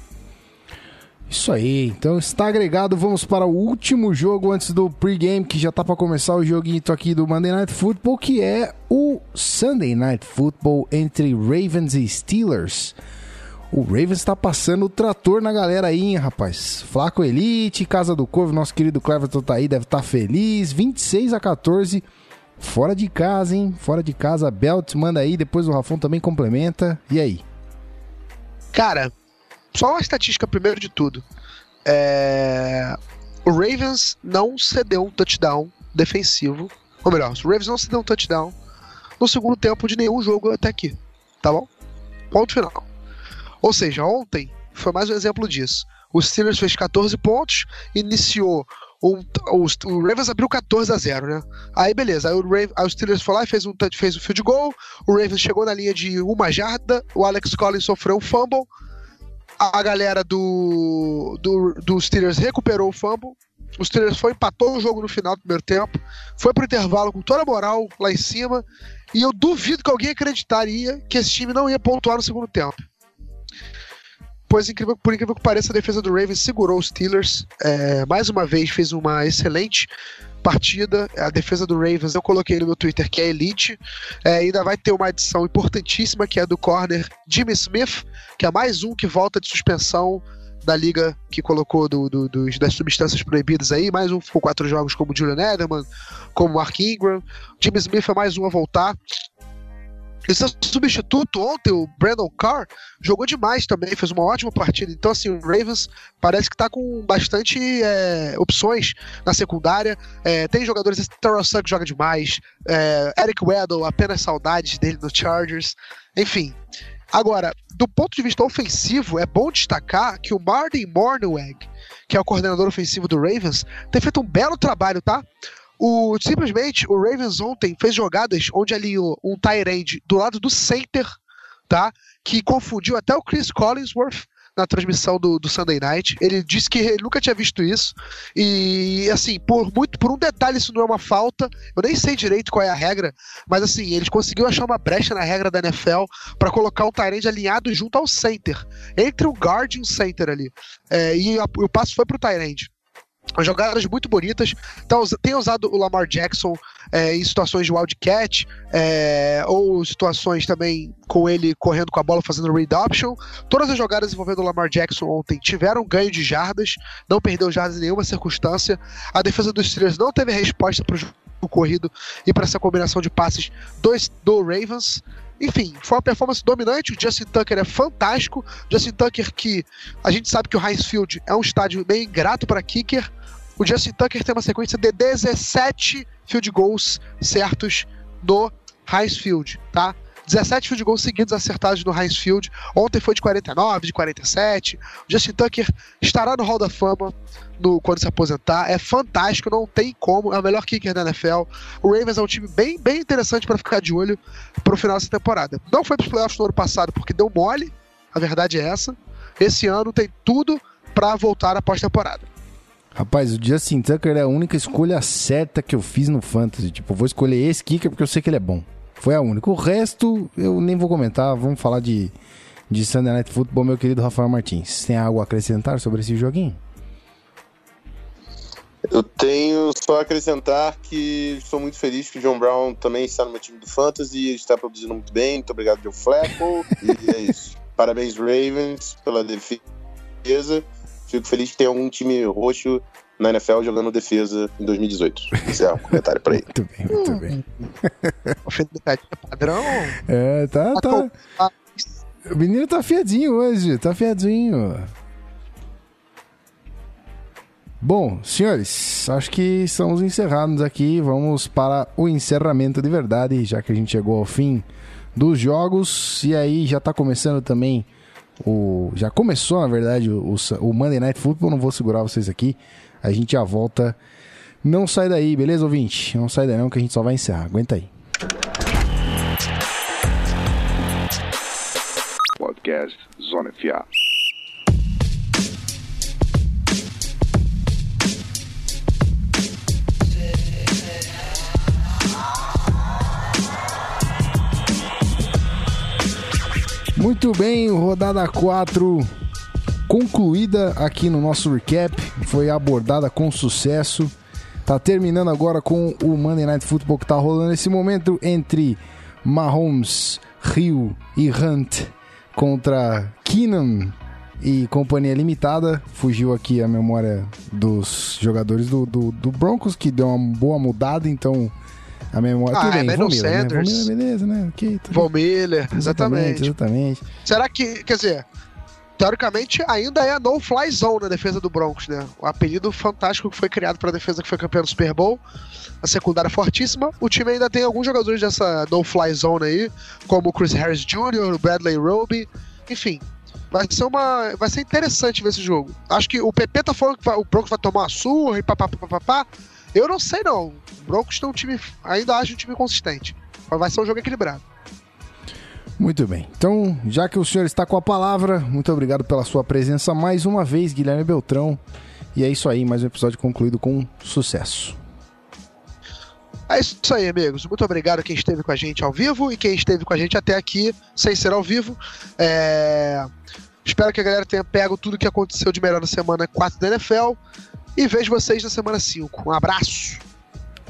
Isso aí, então está agregado. Vamos para o último jogo antes do pregame, que já tá para começar o joguinho aqui do Monday Night Football, que é o Sunday Night Football entre Ravens e Steelers. O Ravens está passando o trator na galera aí, hein, rapaz. Flaco Elite, Casa do Corvo, nosso querido Cleverton tá aí, deve estar tá feliz. 26 a 14, fora de casa, hein? Fora de casa, Belt manda aí, depois o Rafão também complementa. E aí? Cara, só uma estatística primeiro de tudo. É... O Ravens não cedeu um touchdown defensivo. Ou melhor, o Ravens não cedeu um touchdown no segundo tempo de nenhum jogo até aqui. Tá bom? Ponto final. Ou seja, ontem foi mais um exemplo disso. O Steelers fez 14 pontos, iniciou. O, o, o Ravens abriu 14 a 0, né? Aí beleza, aí o, Raven, aí o Steelers foi lá e fez um, fez um field goal. O Ravens chegou na linha de uma jarda. O Alex Collins sofreu um fumble a galera do, do, do Steelers recuperou o fumble. O Steelers foi, empatou o jogo no final do primeiro tempo. Foi pro intervalo com toda a moral lá em cima. E eu duvido que alguém acreditaria que esse time não ia pontuar no segundo tempo. Pois, incrível, por incrível que pareça, a defesa do Ravens segurou os Steelers. É, mais uma vez fez uma excelente partida. A defesa do Ravens, eu coloquei no meu Twitter que é elite. É, ainda vai ter uma adição importantíssima que é do corner Jimmy Smith, que é mais um que volta de suspensão da liga que colocou do, do, das substâncias proibidas aí. Mais um ficou quatro jogos como Julian Edelman, como Mark Ingram. Jimmy Smith é mais um a voltar. E seu substituto ontem, o Brandon Carr, jogou demais também, fez uma ótima partida. Então, assim, o Ravens parece que tá com bastante é, opções na secundária. É, tem jogadores, Terrell Sugg joga demais, é, Eric Weddle, apenas saudades dele no Chargers. Enfim. Agora, do ponto de vista ofensivo, é bom destacar que o Martin Mornweg, que é o coordenador ofensivo do Ravens, tem feito um belo trabalho, tá? O, simplesmente, o Ravens ontem fez jogadas onde alinhou um tight end do lado do center, tá? Que confundiu até o Chris Collinsworth na transmissão do, do Sunday Night. Ele disse que ele nunca tinha visto isso. E, assim, por muito por um detalhe, isso não é uma falta. Eu nem sei direito qual é a regra, mas assim, eles conseguiu achar uma brecha na regra da NFL para colocar um Tyrande alinhado junto ao center, entre o guard e o center ali. É, e a, o passo foi pro Tyrande jogadas muito bonitas. Então, tem usado o Lamar Jackson é, em situações de wildcat, é, ou situações também com ele correndo com a bola, fazendo read option. Todas as jogadas envolvendo o Lamar Jackson ontem tiveram ganho de jardas, não perdeu jardas em nenhuma circunstância. A defesa dos Steelers não teve resposta para o corrido e para essa combinação de passes do, do Ravens. Enfim, foi uma performance dominante. O Justin Tucker é fantástico. Justin Tucker, que a gente sabe que o Heinz Field é um estádio meio ingrato para kicker. O Justin Tucker tem uma sequência de 17 field goals certos no Heinz Field, tá? 17 field goals seguidos acertados no Heinz Field. Ontem foi de 49, de 47. O Justin Tucker estará no Hall da Fama no, quando se aposentar. É fantástico, não tem como. É o melhor kicker da NFL. O Ravens é um time bem, bem interessante para ficar de olho para o final dessa temporada. Não foi para os playoffs no ano passado porque deu mole. A verdade é essa. Esse ano tem tudo para voltar após temporada. Rapaz, o Justin Tucker é a única escolha certa que eu fiz no Fantasy. Tipo, vou escolher esse kicker porque eu sei que ele é bom. Foi a única. O resto, eu nem vou comentar. Vamos falar de, de Sunday Night Football, meu querido Rafael Martins. Tem algo a acrescentar sobre esse joguinho? Eu tenho só a acrescentar que estou muito feliz que o John Brown também está no meu time do Fantasy, ele está produzindo muito bem. Muito obrigado, Joe Flacco. e é isso. Parabéns, Ravens, pela defesa. Fico feliz que tem algum time roxo na NFL jogando defesa em 2018. Esse é um comentário pra ele. Muito bem, muito hum. bem. O padrão. É, tá, tá. O menino tá fiadinho hoje, tá fiadinho. Bom, senhores, acho que estamos encerrados aqui. Vamos para o encerramento de verdade, já que a gente chegou ao fim dos jogos. E aí já tá começando também o. Já começou, na verdade, o, o Monday Night Football. Não vou segurar vocês aqui. A gente já volta. Não sai daí, beleza, ouvinte? Não sai daí não, que a gente só vai encerrar. Aguenta aí. Podcast Zona FA. Muito bem, rodada 4 concluída aqui no nosso recap, foi abordada com sucesso. Tá terminando agora com o Monday Night Football que tá rolando nesse momento entre Mahomes, Rio e Hunt contra Keenan e Companhia Limitada. Fugiu aqui a memória dos jogadores do, do, do Broncos, que deu uma boa mudada, então a memória. Ah, bem, é Miller, né? Von Miller, beleza, né? Okay, Von Miller, exatamente. Exatamente. Será que, quer dizer, teoricamente ainda é a no-fly zone na defesa do Broncos, né? O apelido fantástico que foi criado para a defesa que foi campeã do Super Bowl. A secundária fortíssima. O time ainda tem alguns jogadores dessa no-fly zone aí, como o Chris Harris Jr., o Bradley Roby, enfim. Vai ser uma, vai ser interessante ver esse jogo. Acho que o PP tá falando que o Broncos vai tomar uma surra e papapá. Eu não sei não. O Broncos tem um time, ainda acho um time consistente. Vai ser um jogo equilibrado. Muito bem. Então, já que o senhor está com a palavra, muito obrigado pela sua presença mais uma vez, Guilherme Beltrão. E é isso aí, mais um episódio concluído com sucesso. É isso aí, amigos. Muito obrigado quem esteve com a gente ao vivo e quem esteve com a gente até aqui, sem ser ao vivo. É... Espero que a galera tenha pego tudo que aconteceu de melhor na semana 4 da NFL. E vejo vocês na semana 5. Um abraço.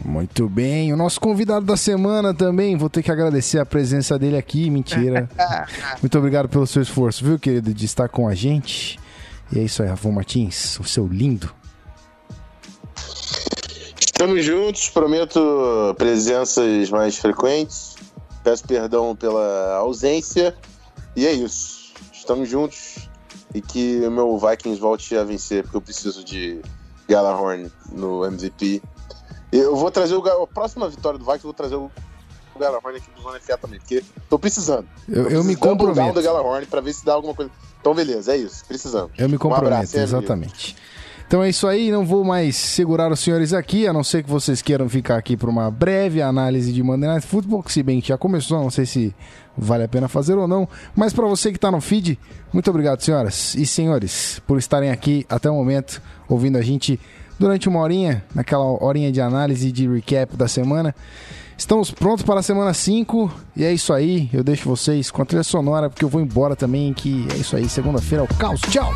Muito bem, o nosso convidado da semana também, vou ter que agradecer a presença dele aqui, mentira. Muito obrigado pelo seu esforço, viu, querido, de estar com a gente. E é isso aí, Rafael Martins, o seu lindo. Estamos juntos, prometo presenças mais frequentes. Peço perdão pela ausência. E é isso. Estamos juntos e que o meu Vikings volte a vencer, porque eu preciso de Galahorn no MVP eu vou trazer o, a próxima vitória do Vikings, eu vou trazer o, Galahorn aqui do Zona FA também, porque tô precisando. Eu, tô eu me comprometo. do Galahorn pra ver se dá alguma coisa. Então, beleza, é isso, precisamos. Eu me comprometo, um abraço, exatamente. Então é isso aí, não vou mais segurar os senhores aqui, a não ser que vocês queiram ficar aqui para uma breve análise de Monday Night Football, que se bem que já começou, não sei se vale a pena fazer ou não. Mas para você que está no feed, muito obrigado, senhoras e senhores, por estarem aqui até o momento, ouvindo a gente durante uma horinha, naquela horinha de análise de recap da semana. Estamos prontos para a semana 5 e é isso aí. Eu deixo vocês com a trilha sonora porque eu vou embora também. Que é isso aí. Segunda-feira é o caos. Tchau!